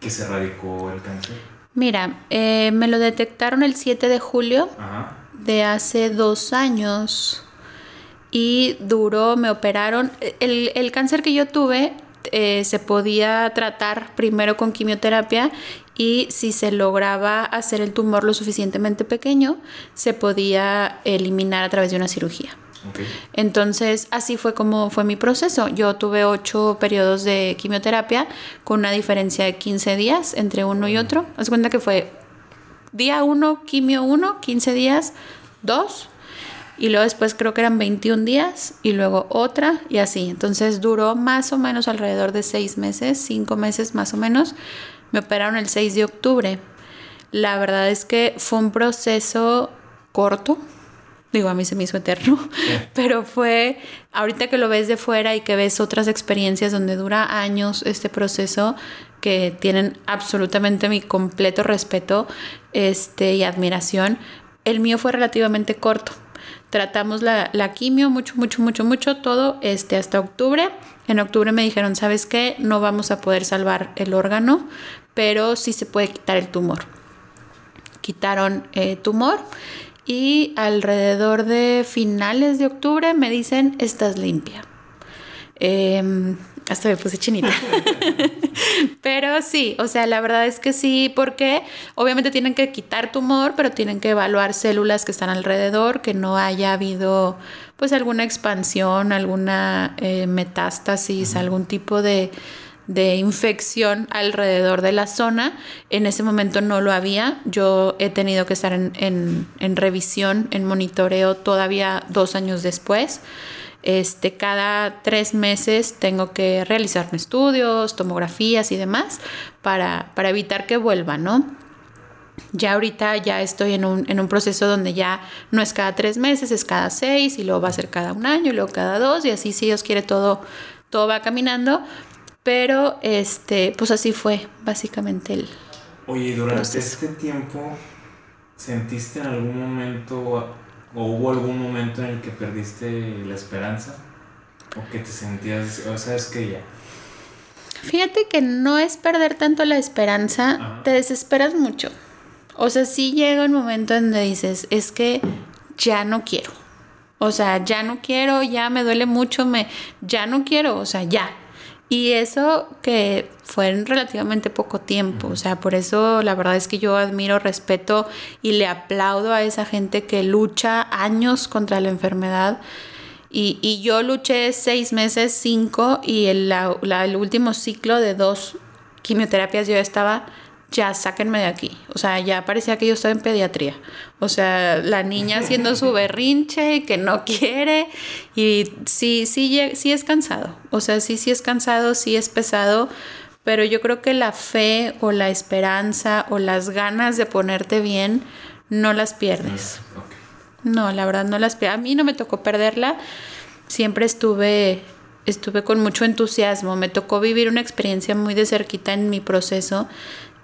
que se radicó el cáncer?
Mira, eh, me lo detectaron el 7 de julio
Ajá.
de hace dos años y duró, me operaron. El, el cáncer que yo tuve eh, se podía tratar primero con quimioterapia y si se lograba hacer el tumor lo suficientemente pequeño, se podía eliminar a través de una cirugía.
Okay.
Entonces, así fue como fue mi proceso. Yo tuve ocho periodos de quimioterapia con una diferencia de 15 días entre uno y otro. Haz cuenta que fue día uno, quimio uno, 15 días, dos, y luego después creo que eran 21 días y luego otra y así. Entonces duró más o menos alrededor de seis meses, cinco meses más o menos. Me operaron el 6 de octubre. La verdad es que fue un proceso corto. Digo, a mí se me hizo eterno, pero fue, ahorita que lo ves de fuera y que ves otras experiencias donde dura años este proceso, que tienen absolutamente mi completo respeto este, y admiración, el mío fue relativamente corto. Tratamos la, quimio mucho, mucho, mucho, mucho, todo este, hasta octubre. En octubre me dijeron, ¿sabes qué? No vamos a poder salvar el órgano, pero sí se puede quitar el tumor. Quitaron eh, tumor y alrededor de finales de octubre me dicen, estás limpia. Eh, hasta me puse chinita. pero sí, o sea, la verdad es que sí, porque obviamente tienen que quitar tumor, pero tienen que evaluar células que están alrededor, que no haya habido pues alguna expansión, alguna eh, metástasis, uh -huh. algún tipo de, de infección alrededor de la zona. En ese momento no lo había. Yo he tenido que estar en, en, en revisión, en monitoreo todavía dos años después. Este, cada tres meses tengo que realizarme estudios, tomografías y demás para, para evitar que vuelva, ¿no? Ya ahorita ya estoy en un, en un proceso donde ya no es cada tres meses, es cada seis y luego va a ser cada un año y luego cada dos y así si Dios quiere todo, todo va caminando. Pero este, pues así fue básicamente el.
Oye, durante proceso. este tiempo, ¿sentiste en algún momento o hubo algún momento en el que perdiste la esperanza? ¿O que te sentías, o sea, es que ya?
Fíjate que no es perder tanto la esperanza, Ajá. te desesperas mucho. O sea, sí llega un momento donde dices, es que ya no quiero. O sea, ya no quiero, ya me duele mucho, me, ya no quiero, o sea, ya. Y eso que fue en relativamente poco tiempo, o sea, por eso la verdad es que yo admiro, respeto y le aplaudo a esa gente que lucha años contra la enfermedad. Y, y yo luché seis meses, cinco, y el, la, la, el último ciclo de dos quimioterapias yo estaba ya sáquenme de aquí. O sea, ya parecía que yo estaba en pediatría. O sea, la niña haciendo su berrinche que no quiere. Y sí, sí, sí es cansado. O sea, sí, sí es cansado, sí es pesado. Pero yo creo que la fe o la esperanza o las ganas de ponerte bien no las pierdes. No, la verdad no las pierdes. A mí no me tocó perderla. Siempre estuve estuve con mucho entusiasmo. Me tocó vivir una experiencia muy de cerquita en mi proceso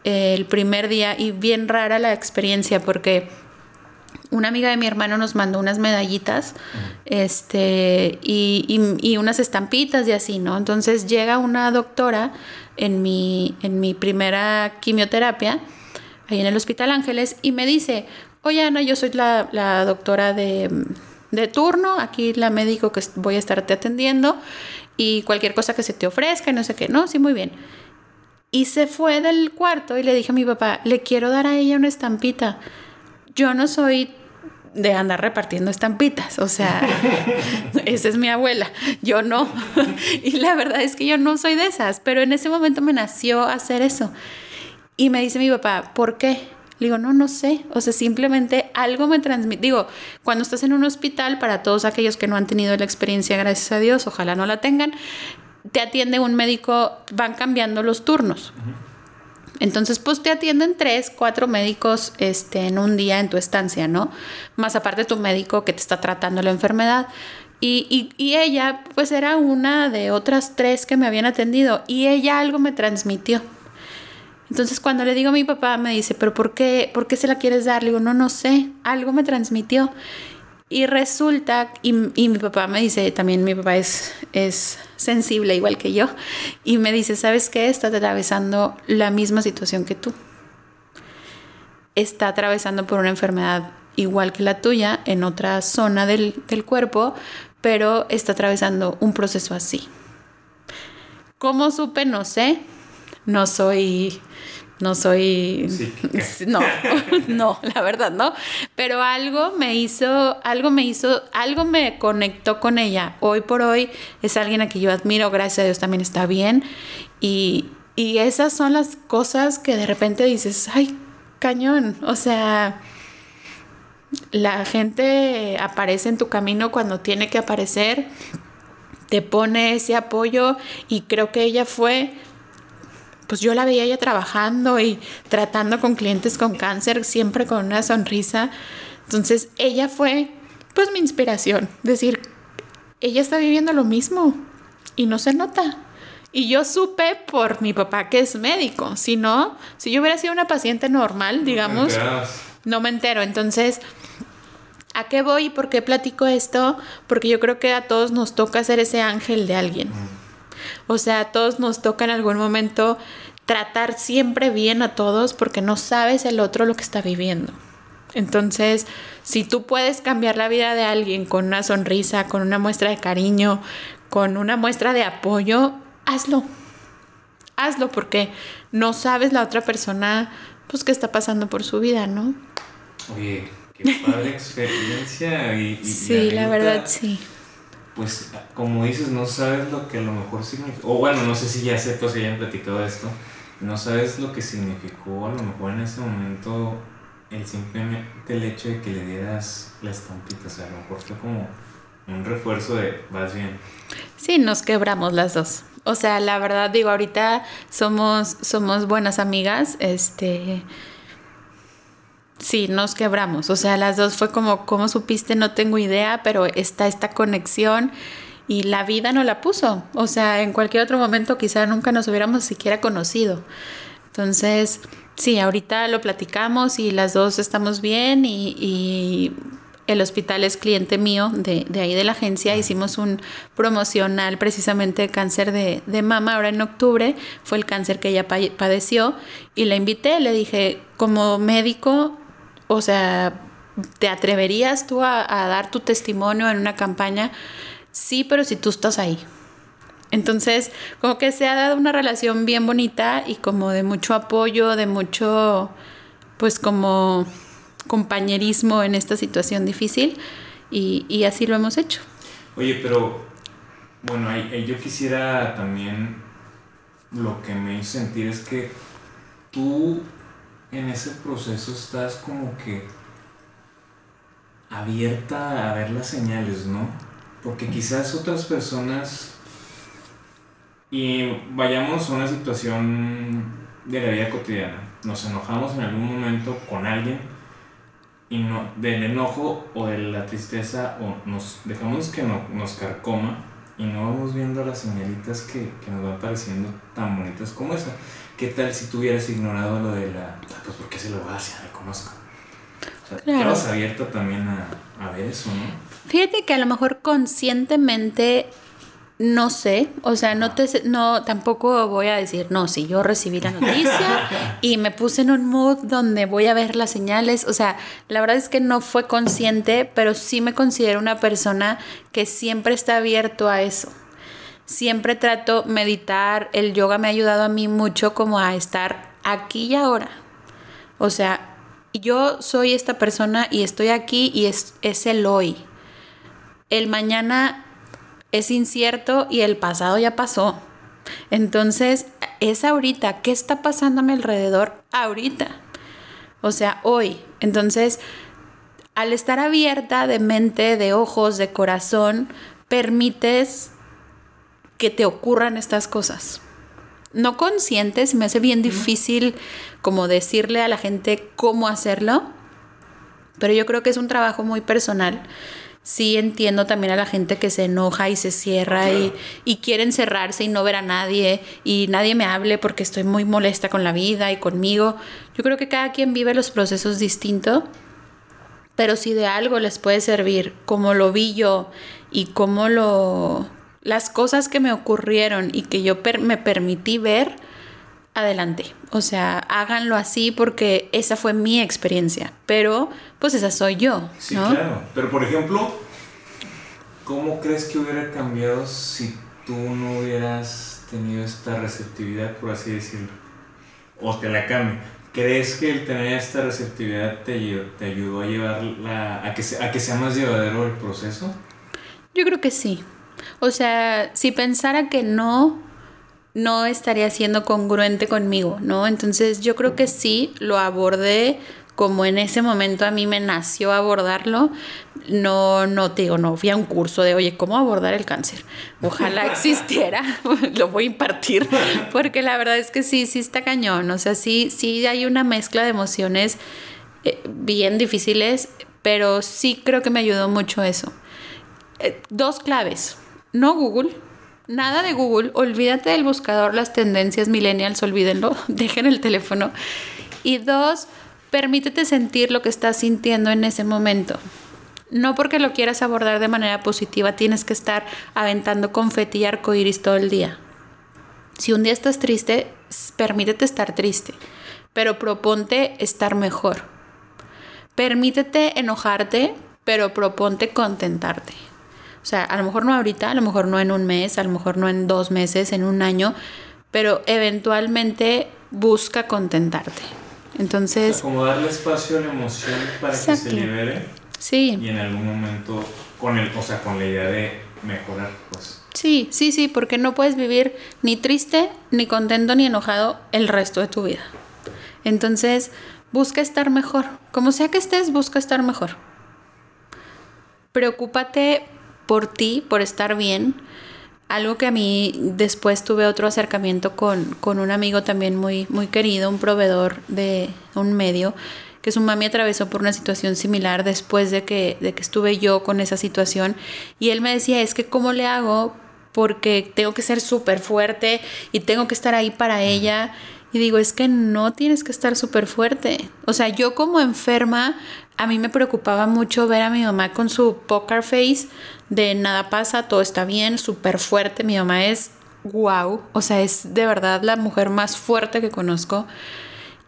el primer día y bien rara la experiencia porque una amiga de mi hermano nos mandó unas medallitas este, y, y, y, unas estampitas y así, ¿no? Entonces llega una doctora en mi, en mi primera quimioterapia, ahí en el Hospital Ángeles, y me dice, oye Ana, yo soy la, la doctora de, de turno, aquí la médico que voy a estarte atendiendo y cualquier cosa que se te ofrezca y no sé qué, no, sí, muy bien. Y se fue del cuarto y le dije a mi papá, le quiero dar a ella una estampita. Yo no soy de andar repartiendo estampitas, o sea, esa es mi abuela, yo no. y la verdad es que yo no soy de esas, pero en ese momento me nació hacer eso. Y me dice mi papá, ¿por qué? Le digo, no, no sé. O sea, simplemente algo me transmite. Digo, cuando estás en un hospital, para todos aquellos que no han tenido la experiencia, gracias a Dios, ojalá no la tengan, te atiende un médico, van cambiando los turnos. Uh -huh. Entonces, pues te atienden tres, cuatro médicos este, en un día en tu estancia, ¿no? Más aparte tu médico que te está tratando la enfermedad. Y, y, ella, pues era una de otras tres que me habían atendido y ella algo me transmitió. Entonces cuando le digo a mi papá me dice, pero ¿por qué, ¿por qué se la quieres dar? Le digo, no, no sé, algo me transmitió. Y resulta, y, mi papá me dice, también mi papá es, es sensible igual que yo, y me dice, ¿sabes qué? Está atravesando la misma situación que tú. Está atravesando por una enfermedad igual que la tuya en otra zona del, del cuerpo, pero está atravesando un proceso así. ¿Cómo supe? No sé. No soy no soy no no la verdad no pero algo me hizo algo me hizo algo me conectó con ella. Hoy por hoy es alguien a quien yo admiro gracias a Dios también está bien. Y, y esas son las cosas que de repente dices ay cañón o sea la gente aparece en tu camino cuando tiene que aparecer te pone ese apoyo y creo que ella fue pues yo la veía ella trabajando y tratando con clientes con cáncer, siempre con una sonrisa. Entonces ella fue pues mi inspiración, decir, ella está viviendo lo mismo y no se nota. Y yo supe por mi papá que es médico, si no, si yo hubiera sido una paciente normal, digamos, no me entero. Entonces, ¿a qué voy y por qué platico esto? Porque yo creo que a todos nos toca ser ese ángel de alguien. O sea, a todos nos toca en algún momento tratar siempre bien a todos porque no sabes el otro lo que está viviendo. Entonces, si tú puedes cambiar la vida de alguien con una sonrisa, con una muestra de cariño, con una muestra de apoyo, hazlo. Hazlo porque no sabes la otra persona pues qué está pasando por su vida, ¿no?
Oye, qué padre experiencia y,
sí, la verdad sí
pues como dices, no sabes lo que a lo mejor significó, o bueno, no sé si ya sé si hayan platicado esto, no sabes lo que significó a lo mejor en ese momento el simplemente el hecho de que le dieras la estampita, o sea, a lo mejor fue como un refuerzo de vas bien.
Sí, nos quebramos las dos. O sea, la verdad digo, ahorita somos somos buenas amigas, este Sí, nos quebramos. O sea, las dos fue como, ¿cómo supiste? No tengo idea, pero está esta conexión y la vida no la puso. O sea, en cualquier otro momento quizá nunca nos hubiéramos siquiera conocido. Entonces, sí, ahorita lo platicamos y las dos estamos bien y, el hospital es cliente mío de, ahí de la agencia. Hicimos un promocional precisamente de cáncer de, de, mama ahora en octubre. Fue el cáncer que ella padeció y la invité. Le dije, como médico, o sea, ¿te atreverías tú a, dar tu testimonio en una campaña? Sí, pero si tú estás ahí. Entonces, como que se ha dado una relación bien bonita y como de mucho apoyo, de mucho, pues como compañerismo en esta situación difícil y, así lo hemos hecho.
Oye, pero bueno, yo quisiera también, lo que me hizo sentir es que tú en ese proceso estás como que abierta a ver las señales, ¿no? Porque quizás otras personas, y vayamos a una situación de la vida cotidiana, nos enojamos en algún momento con alguien y no, del enojo o de la tristeza o nos dejamos que no, nos carcoma y no vamos viendo las señalitas que, que nos van pareciendo tan bonitas como esa. ¿Qué tal si tú hubieras ignorado lo de la... Pues porque se lo voy a hacer, me conozco. O sea, abierta también a, a ver eso, ¿no?
Fíjate que a lo mejor conscientemente no sé, o sea, no te no tampoco voy a decir, no, si yo recibí la noticia y me puse en un mood donde voy a ver las señales, o sea, la verdad es que no fue consciente, pero sí me considero una persona que siempre está abierto a eso siempre trato meditar, el yoga me ha ayudado a mí mucho como a estar aquí y ahora. O sea, yo soy esta persona y estoy aquí y es, es el hoy. El mañana es incierto y el pasado ya pasó. Entonces, es ahorita. ¿Qué está pasando a mi alrededor ahorita? O sea, hoy. Entonces, al estar abierta de mente, de ojos, de corazón, permites que te ocurran estas cosas. No conscientes, me hace bien difícil como decirle a la gente cómo hacerlo, pero yo creo que es un trabajo muy personal. Sí entiendo también a la gente que se enoja y se cierra y, y quiere encerrarse y no ver a nadie y nadie me hable porque estoy muy molesta con la vida y conmigo. Yo creo que cada quien vive los procesos distinto, pero si de algo les puede servir, como lo vi yo y como lo las cosas que me ocurrieron y que yo me permití ver, adelante. O sea, háganlo así porque esa fue mi experiencia, pero pues esa soy yo.
Sí, claro. Pero por ejemplo, ¿cómo crees que hubiera cambiado si tú no hubieras tenido esta receptividad, por así decirlo? O te la cambio. ¿Crees que el tener esta receptividad te, te ayudó a llevar a, que a que sea más llevadero el proceso?
Yo creo que sí. O sea, si pensara que no, no estaría siendo congruente conmigo, ¿no? Entonces yo creo que sí, lo abordé como en ese momento a mí me nació abordarlo, no, no te digo, no fui a un curso de, oye, ¿cómo abordar el cáncer? Ojalá existiera, lo voy a impartir, porque la verdad es que sí, sí está cañón, o sea, sí, sí hay una mezcla de emociones eh, bien difíciles, pero sí creo que me ayudó mucho eso. Eh, dos claves, no Google, nada de Google, olvídate del buscador, las tendencias millennials, olvídenlo, dejen el teléfono. Y dos, permítete sentir lo que estás sintiendo en ese momento. No porque lo quieras abordar de manera positiva tienes que estar aventando confeti y arcoíris todo el día. Si un día estás triste, permítete estar triste, pero proponte estar mejor. Permítete enojarte, pero proponte contentarte. O sea, a lo mejor no ahorita, a lo mejor no en un mes, a lo mejor no en dos meses, en un año, pero eventualmente busca contentarte. Entonces...
como darle espacio a la emoción para que se libere.
Sí.
Y en algún momento, con el, o sea, con la idea de mejorar, pues.
Sí, sí, sí, porque no puedes vivir ni triste, ni contento, ni enojado el resto de tu vida. Entonces, busca estar mejor. Como sea que estés, busca estar mejor. Preocúpate por ti, por estar bien. Algo que a mí después tuve otro acercamiento con, con un amigo también muy, muy querido, un proveedor de un medio, que su mami atravesó por una situación similar después de que, de que estuve yo con esa situación. Y él me decía, es que ¿cómo le hago? Porque tengo que ser súper fuerte y tengo que estar ahí para ella. Y digo, es que no tienes que estar súper fuerte. O sea, yo como enferma, a mí me preocupaba mucho ver a mi mamá con su poker face de nada pasa, todo está bien, súper fuerte. Mi mamá es wow, o sea, es de verdad la mujer más fuerte que conozco.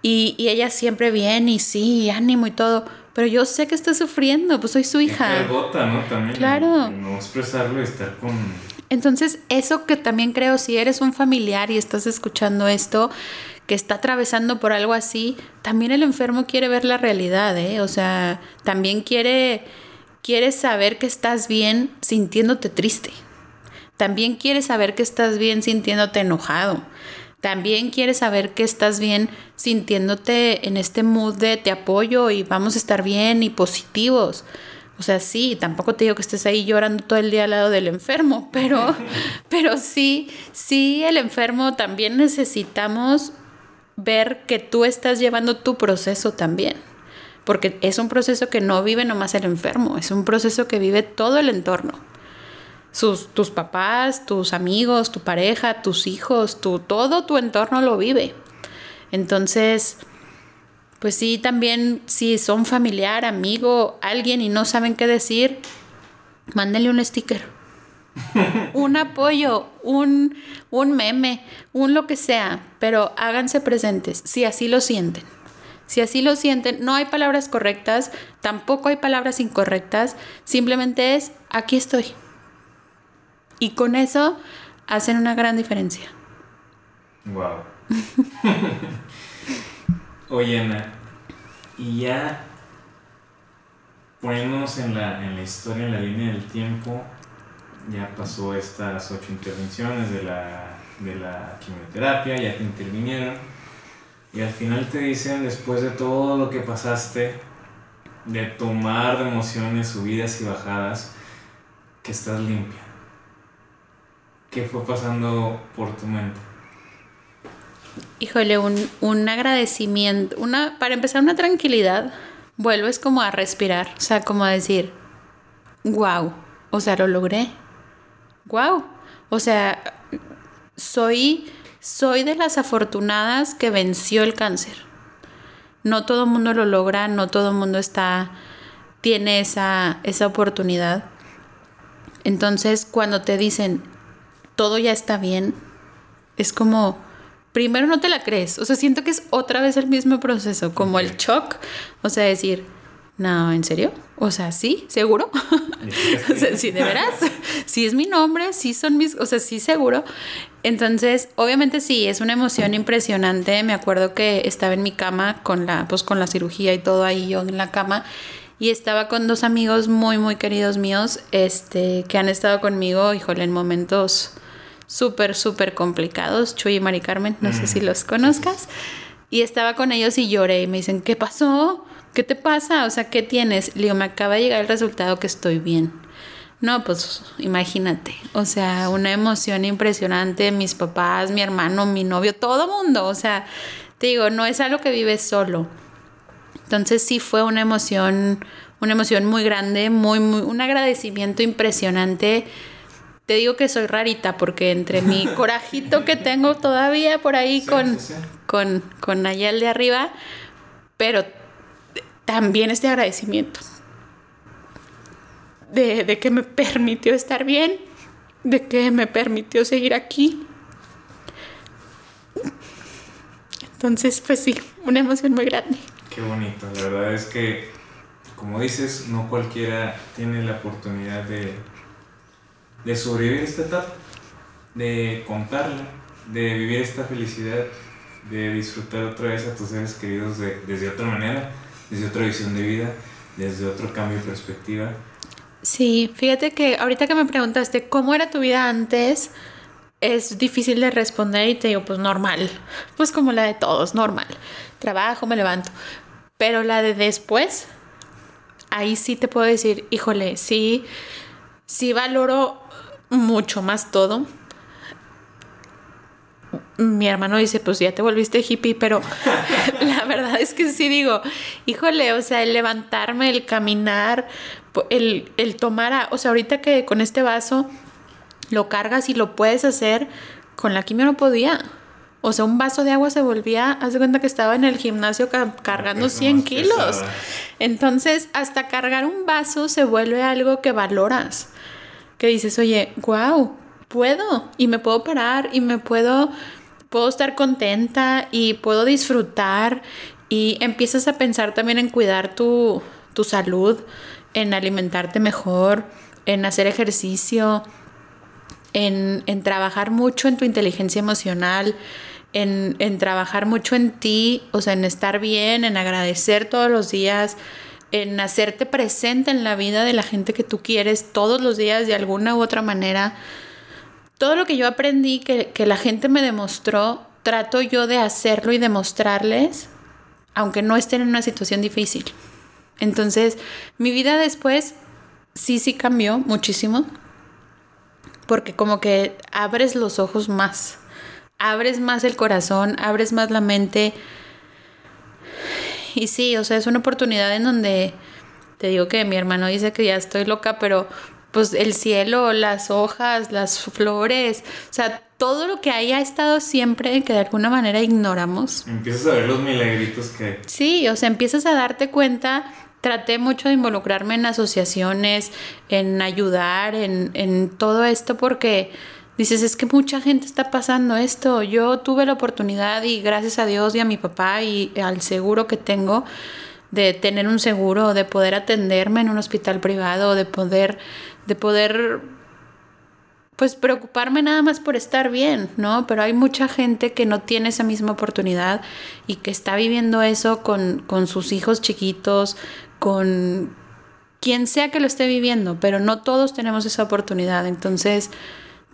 Y, ella siempre bien y sí, ánimo y todo. Pero yo sé que está sufriendo, pues soy su hija.
Gota, ¿no? También.
Claro.
No expresarlo y estar con
entonces, eso que también creo, si eres un familiar y estás escuchando esto, que está atravesando por algo así, también el enfermo quiere ver la realidad, ¿eh? O sea, también quiere, quiere saber que estás bien sintiéndote triste. También quiere saber que estás bien sintiéndote enojado. También quiere saber que estás bien sintiéndote en este mood de te apoyo y vamos a estar bien y positivos. O sea, sí, tampoco te digo que estés ahí llorando todo el día al lado del enfermo, pero, pero sí, sí, el enfermo también necesitamos ver que tú estás llevando tu proceso también. Porque es un proceso que no vive nomás el enfermo, es un proceso que vive todo el entorno. Sus, tus papás, tus amigos, tu pareja, tus hijos, tu, todo tu entorno lo vive. Entonces, pues sí, también si son familiar, amigo, alguien y no saben qué decir, mándenle un sticker. Un apoyo, un, un meme, un lo que sea, pero háganse presentes si así lo sienten. Si así lo sienten, no hay palabras correctas, tampoco hay palabras incorrectas, simplemente es aquí estoy. Y con eso hacen una gran diferencia.
Wow. Oye, Ana, y ya poniéndonos en la, en la historia, en la línea del tiempo, ya pasó estas ocho intervenciones de la, de la quimioterapia, ya te intervinieron, y al final te dicen, después de todo lo que pasaste, de tomar de emociones, subidas y bajadas, que estás limpia. ¿Qué fue pasando por tu mente?
híjole, un, un agradecimiento, una, para empezar una tranquilidad, vuelves como a respirar, o sea, como a decir, wow, o sea, lo logré, wow, o sea, soy, soy de las afortunadas que venció el cáncer. No todo el mundo lo logra, no todo el mundo está, tiene esa, esa oportunidad. Entonces, cuando te dicen, todo ya está bien, es como, primero no te la crees. O sea, siento que es otra vez el mismo proceso, como el shock. O sea, decir, no, ¿en serio? O sea, sí, seguro. o sea, sí, de veras. Sí es mi nombre, sí son mis, o sea, sí seguro. Entonces, obviamente sí, es una emoción impresionante. Me acuerdo que estaba en mi cama con la, pues con la cirugía y todo ahí yo en la cama y estaba con dos amigos muy muy queridos míos, este, que han estado conmigo, híjole, en momentos súper, súper complicados, Chuy y Mari Carmen, no sé si mm. los conozcas. Y estaba con ellos y lloré y me dicen, ¿qué pasó? ¿Qué te pasa? O sea, ¿qué tienes? Le digo, me acaba de llegar el resultado que estoy bien. No, pues imagínate, o sea, una emoción impresionante, mis papás, mi hermano, mi novio, todo mundo, o sea, te digo, no es algo que vives solo. Entonces sí fue una emoción, una emoción muy grande, muy, muy, un agradecimiento impresionante te digo que soy rarita porque entre mi corajito que tengo todavía por ahí con, con, con Nayel de arriba, pero también este agradecimiento de, de que me permitió estar bien, de que me permitió seguir aquí. Entonces, pues sí, una emoción muy grande.
Qué bonito, la verdad es que, como dices, no cualquiera tiene la oportunidad de de sobrevivir esta etapa, de contarla, de vivir esta felicidad, de disfrutar otra vez a tus seres queridos de, desde otra manera, desde otra visión de vida, desde otro cambio de perspectiva.
Sí, fíjate que ahorita que me preguntaste cómo era tu vida antes, es difícil de responder y te digo, pues normal, pues como la de todos, normal. Trabajo, me levanto. Pero la de después, ahí sí te puedo decir, híjole, sí, sí valoro mucho más todo. Mi hermano dice, pues ya te volviste hippie, pero es que sí digo, híjole, o sea, el levantarme, el caminar, el, el tomar, o sea, ahorita que con este vaso lo cargas y lo puedes hacer, con la quimio no podía. O sea, un vaso de agua se volvía, haz de cuenta que estaba en el gimnasio cargando 100 kilos. Entonces, hasta cargar un vaso se vuelve algo que valoras que dices, oye, wow, puedo y me puedo parar y me puedo, puedo estar contenta y puedo disfrutar y empiezas a pensar también en cuidar tu, tu salud, en alimentarte mejor, en hacer ejercicio, en, en trabajar mucho en tu inteligencia emocional, en, en, trabajar mucho en ti, o sea, en estar bien, en agradecer todos los días, en hacerte presente en la vida de la gente que tú quieres todos los días de alguna u otra manera. Todo lo que yo aprendí, que, la gente me demostró, trato yo de hacerlo y demostrarles, aunque no estén en una situación difícil. Entonces, mi vida después sí, sí cambió muchísimo, porque como que abres los ojos más, abres más el corazón, abres más la mente y sí, o sea, es una oportunidad en donde te digo que mi hermano dice que ya estoy loca, pero pues el cielo, las hojas, las flores, o sea, todo lo que haya estado siempre que de alguna manera ignoramos.
Empiezas a ver los milagritos que...
Sí, o sea, empiezas a darte cuenta. Traté mucho de involucrarme en asociaciones, en ayudar, en, en todo esto, porque dices, es que mucha gente está pasando esto. Yo tuve la oportunidad y gracias a Dios y a mi papá y al seguro que tengo de tener un seguro, de poder atenderme en un hospital privado, de poder, de poder, pues preocuparme nada más por estar bien, ¿no? Pero hay mucha gente que no tiene esa misma oportunidad y que está viviendo eso con, con sus hijos chiquitos, con quien sea que lo esté viviendo, pero no todos tenemos esa oportunidad. Entonces,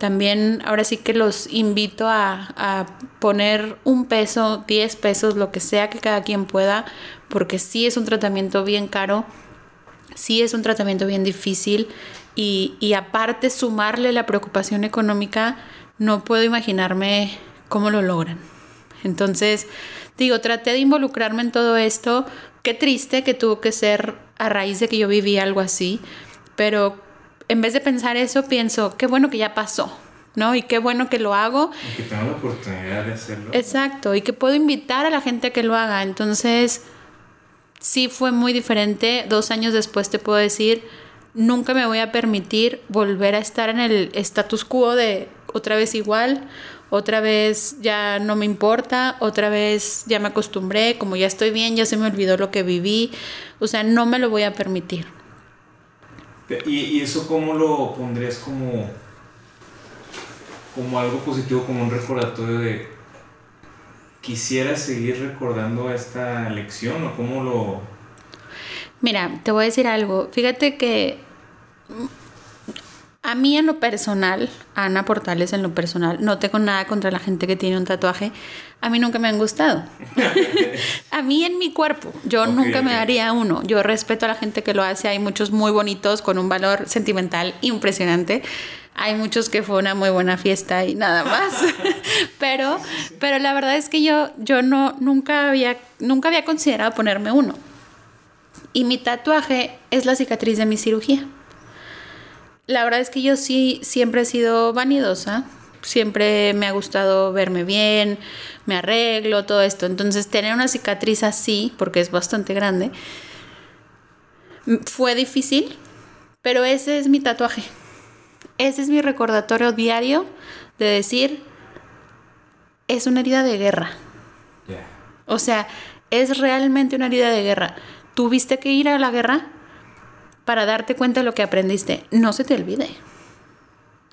también ahora sí que los invito a, poner un peso, 10 pesos, lo que sea que cada quien pueda, porque sí es un tratamiento bien caro, sí es un tratamiento bien difícil y, y aparte sumarle la preocupación económica, no puedo imaginarme cómo lo logran. Entonces, digo, traté de involucrarme en todo esto. Qué triste que tuvo que ser a raíz de que yo viví algo así, pero en vez de pensar eso, pienso, qué bueno que ya pasó, ¿no? Y qué bueno que lo hago.
Y que tengo la oportunidad de hacerlo.
Exacto, y que puedo invitar a la gente a que lo haga. Entonces, sí fue muy diferente. Dos años después te puedo decir, nunca me voy a permitir volver a estar en el status quo de otra vez igual, otra vez ya no me importa, otra vez ya me acostumbré, como ya estoy bien, ya se me olvidó lo que viví. O sea, no me lo voy a permitir.
¿Y, y eso cómo lo pondrías como, como algo positivo, como un recordatorio de quisiera seguir recordando esta lección o cómo lo...
Mira, te voy a decir algo. Fíjate que a mí en lo personal, Ana Portales en lo personal, no tengo nada contra la gente que tiene un tatuaje. A mí nunca me han gustado. a mí en mi cuerpo, yo nunca me daría uno. Yo respeto a la gente que lo hace. Hay muchos muy bonitos con un valor sentimental impresionante. Hay muchos que fue una muy buena fiesta y nada más. pero, pero la verdad es que yo, yo no, nunca, había, nunca había considerado ponerme uno. Y mi tatuaje es la cicatriz de mi cirugía. La verdad es que yo sí siempre he sido vanidosa. Siempre me ha gustado verme bien, me arreglo, todo esto. Entonces, tener una cicatriz así, porque es bastante grande, fue difícil, pero ese es mi tatuaje ese es mi recordatorio diario de decir, es una herida de guerra. O sea, es realmente una herida de guerra. Tuviste que ir a la guerra para darte cuenta de lo que aprendiste. No se te olvide.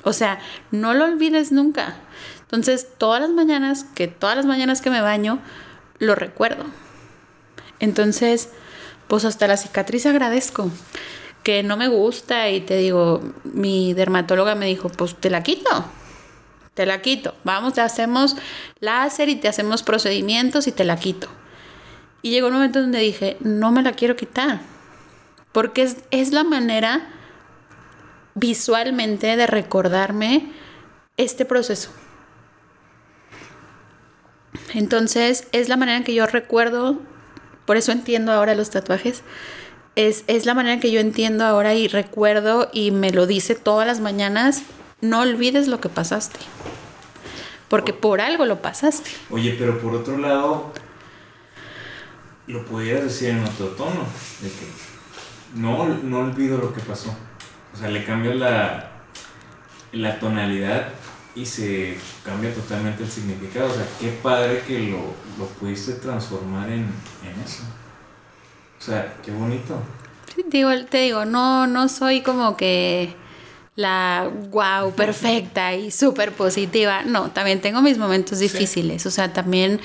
O sea, no lo olvides nunca. Entonces, todas las mañanas, que todas las mañanas que me baño, lo recuerdo. Entonces, pues hasta la cicatriz agradezco que no me gusta y te digo, mi dermatóloga me dijo, pues te la quito, te la quito, vamos, te hacemos láser y te hacemos procedimientos y te la quito. Y llegó un momento donde dije, no me la quiero quitar, porque es, es la manera visualmente de recordarme este proceso. Entonces es la manera en que yo recuerdo, por eso entiendo ahora los tatuajes, es, la manera que yo entiendo ahora y recuerdo y me lo dice todas las mañanas, no olvides lo que pasaste. Porque por algo lo pasaste.
Oye, pero por otro lado, lo pudieras decir en otro tono, de que no, no olvido lo que pasó. O sea, le cambias la, la tonalidad y se cambia totalmente el significado. O sea, qué padre que lo, lo pudiste transformar en, en eso. O sea, qué bonito.
digo, te digo, no, no soy como que la wow, perfecta y súper positiva. No, también tengo mis momentos difíciles. O sea, también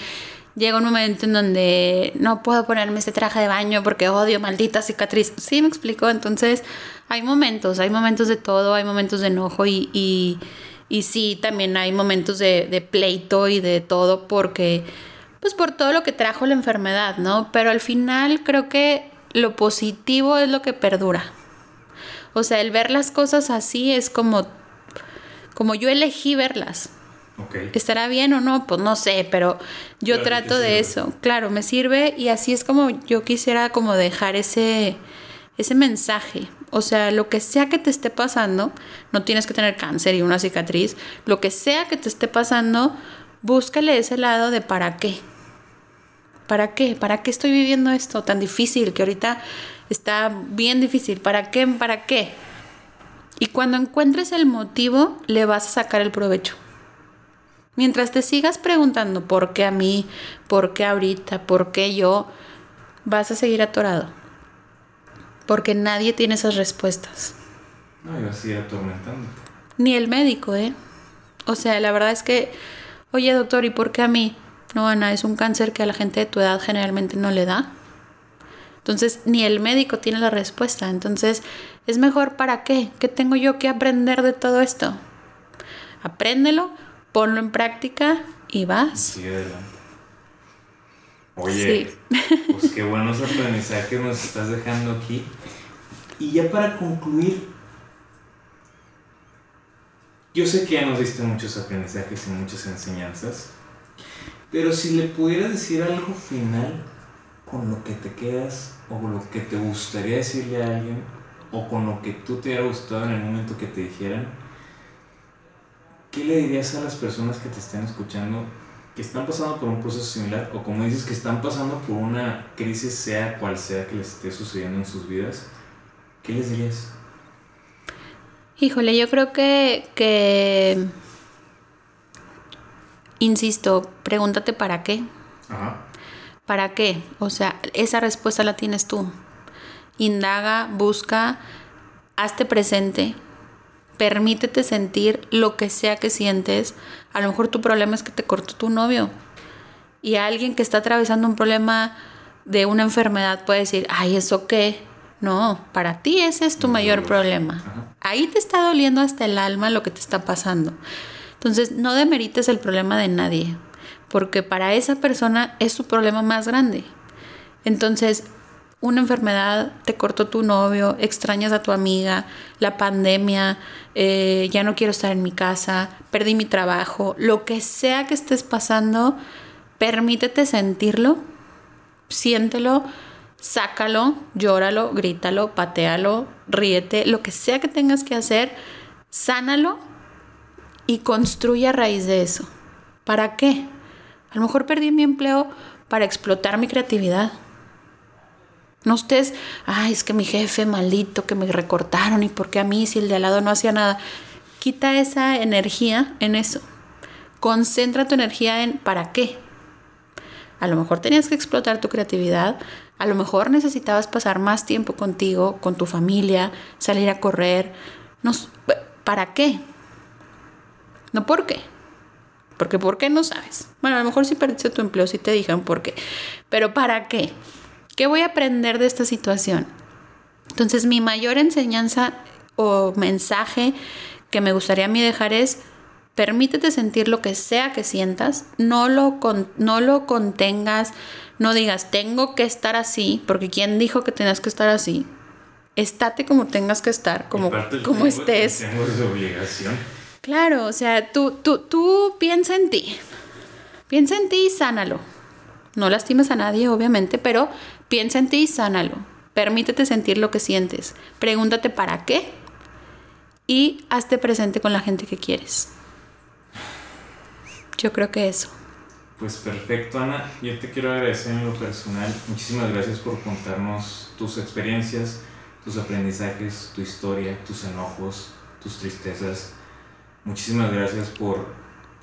llega un momento en donde no puedo ponerme este traje de baño porque odio maldita cicatriz. Sí, me explico. Entonces, hay momentos, hay momentos de todo, hay momentos de enojo y, y, y sí, también hay momentos de, de pleito y de todo porque pues por todo lo que trajo la enfermedad, ¿no? Pero al final creo que lo positivo es lo que perdura. O sea, el ver las cosas así es como, como yo elegí verlas. Okay. ¿Estará bien o no? Pues no sé, pero yo trato de eso. Claro, me sirve y así es como yo quisiera como dejar ese, ese mensaje. O sea, lo que sea que te esté pasando, no tienes que tener cáncer y una cicatriz, lo que sea que te esté pasando, búscale ese lado de para qué. ¿Para qué? ¿Para qué estoy viviendo esto tan difícil que ahorita está bien difícil? ¿Para qué? ¿Para qué? Y cuando encuentres el motivo, le vas a sacar el provecho. Mientras te sigas preguntando por qué a mí, por qué ahorita, por qué yo, vas a seguir atorado. Porque nadie tiene esas respuestas.
No, y vas a seguir atormentándote.
Ni el médico, ¿eh? O sea, la verdad es que, oye doctor, ¿y por qué a mí? No, Ana, es un cáncer que a la gente de tu edad generalmente no le da. Entonces, ni el médico tiene la respuesta. Entonces, es mejor para qué? ¿Qué tengo yo que aprender de todo esto? Apréndelo, ponlo en práctica y vas.
Sí, adelante. Oye, pues qué buenos aprendizajes nos estás dejando aquí. Y ya para concluir, yo sé que ya nos diste muchos aprendizajes y muchas enseñanzas. Pero si le pudieras decir algo final con lo que te quedas o lo que te gustaría decirle a alguien o con lo que tú te hubiera gustado en el momento que te dijeran, ¿qué le dirías a las personas que te están escuchando que están pasando por un proceso similar o como dices que están pasando por una crisis sea cual sea que les esté sucediendo en sus vidas? ¿Qué les dirías?
Híjole, yo creo que, que insisto, pregúntate para qué. Ajá. ¿Para qué? O sea, esa respuesta la tienes tú. Indaga, busca, hazte presente, permítete sentir lo que sea que sientes. A lo mejor tu problema es que te cortó tu novio. Y alguien que está atravesando un problema de una enfermedad puede decir, ay, ¿eso qué? No, para ti ese es tu mayor problema. Ahí te está doliendo hasta el alma lo que te está pasando. Entonces, no demerites el problema de nadie, porque para esa persona es su problema más grande. Entonces, una enfermedad, te cortó tu novio, extrañas a tu amiga, la pandemia, eh, ya no quiero estar en mi casa, perdí mi trabajo, lo que sea que estés pasando, permítete sentirlo, siéntelo, sácalo, llóralo, grítalo, patealo, ríete, lo que sea que tengas que hacer, sánalo y construye a raíz de eso. ¿Para qué? A lo mejor perdí mi empleo para explotar mi creatividad no estés, ay, es que mi jefe maldito, que me recortaron y por qué a mí si el de al lado no hacía nada. Quita esa energía en eso. Concentra tu energía en para qué. A lo mejor tenías que explotar tu creatividad, a lo mejor necesitabas pasar más tiempo contigo, con tu familia, salir a correr. No, ¿Para qué? No por qué. Porque por qué no sabes. Bueno, a lo mejor si perdiste tu empleo, sí te dijeron por qué. Pero ¿para qué? ¿Qué voy a aprender de esta situación? Entonces mi mayor enseñanza o mensaje que me gustaría a mí dejar es, permítete sentir lo que sea que sientas, no lo, no lo contengas, no digas, tengo que estar así, porque ¿quién dijo que tenías que estar así? Estate como tengas que estar, como, como estés.
obligación.
Claro, o sea, tú, tú, tú piensa en ti. Piensa en ti y sánalo. No lastimes a nadie, obviamente, pero Piensa en ti y sánalo. Permítete sentir lo que sientes. Pregúntate para qué y hazte presente con la gente que quieres. Yo creo que eso.
Pues perfecto, Ana. Yo te quiero agradecer en lo personal. Muchísimas gracias por contarnos tus experiencias, tus aprendizajes, tu historia, tus enojos, tus tristezas. Muchísimas gracias por,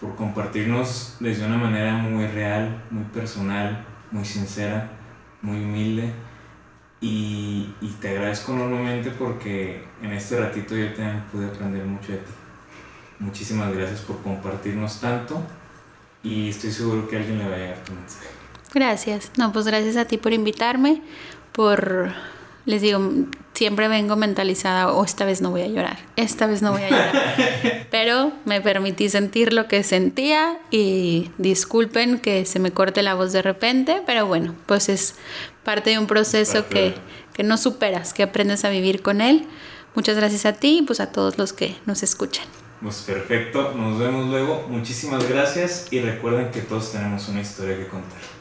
por compartirnos desde una manera muy real, muy personal, muy sincera muy humilde y, te agradezco enormemente porque en este ratito yo también pude aprender mucho de ti. Muchísimas gracias por compartirnos tanto y estoy seguro que alguien le va a llegar tu mensaje.
Gracias. No, pues gracias a ti por invitarme, por, les digo, siempre vengo mentalizada, o oh, esta vez no voy a llorar, esta vez no voy a llorar. Pero me permití sentir lo que sentía y disculpen que se me corte la voz de repente, pero bueno, pues es parte de un proceso que, que no superas, que aprendes a vivir con él. Muchas gracias a ti y pues a todos los que nos escuchan.
Pues perfecto, nos vemos luego. Muchísimas gracias y recuerden que todos tenemos una historia que contar.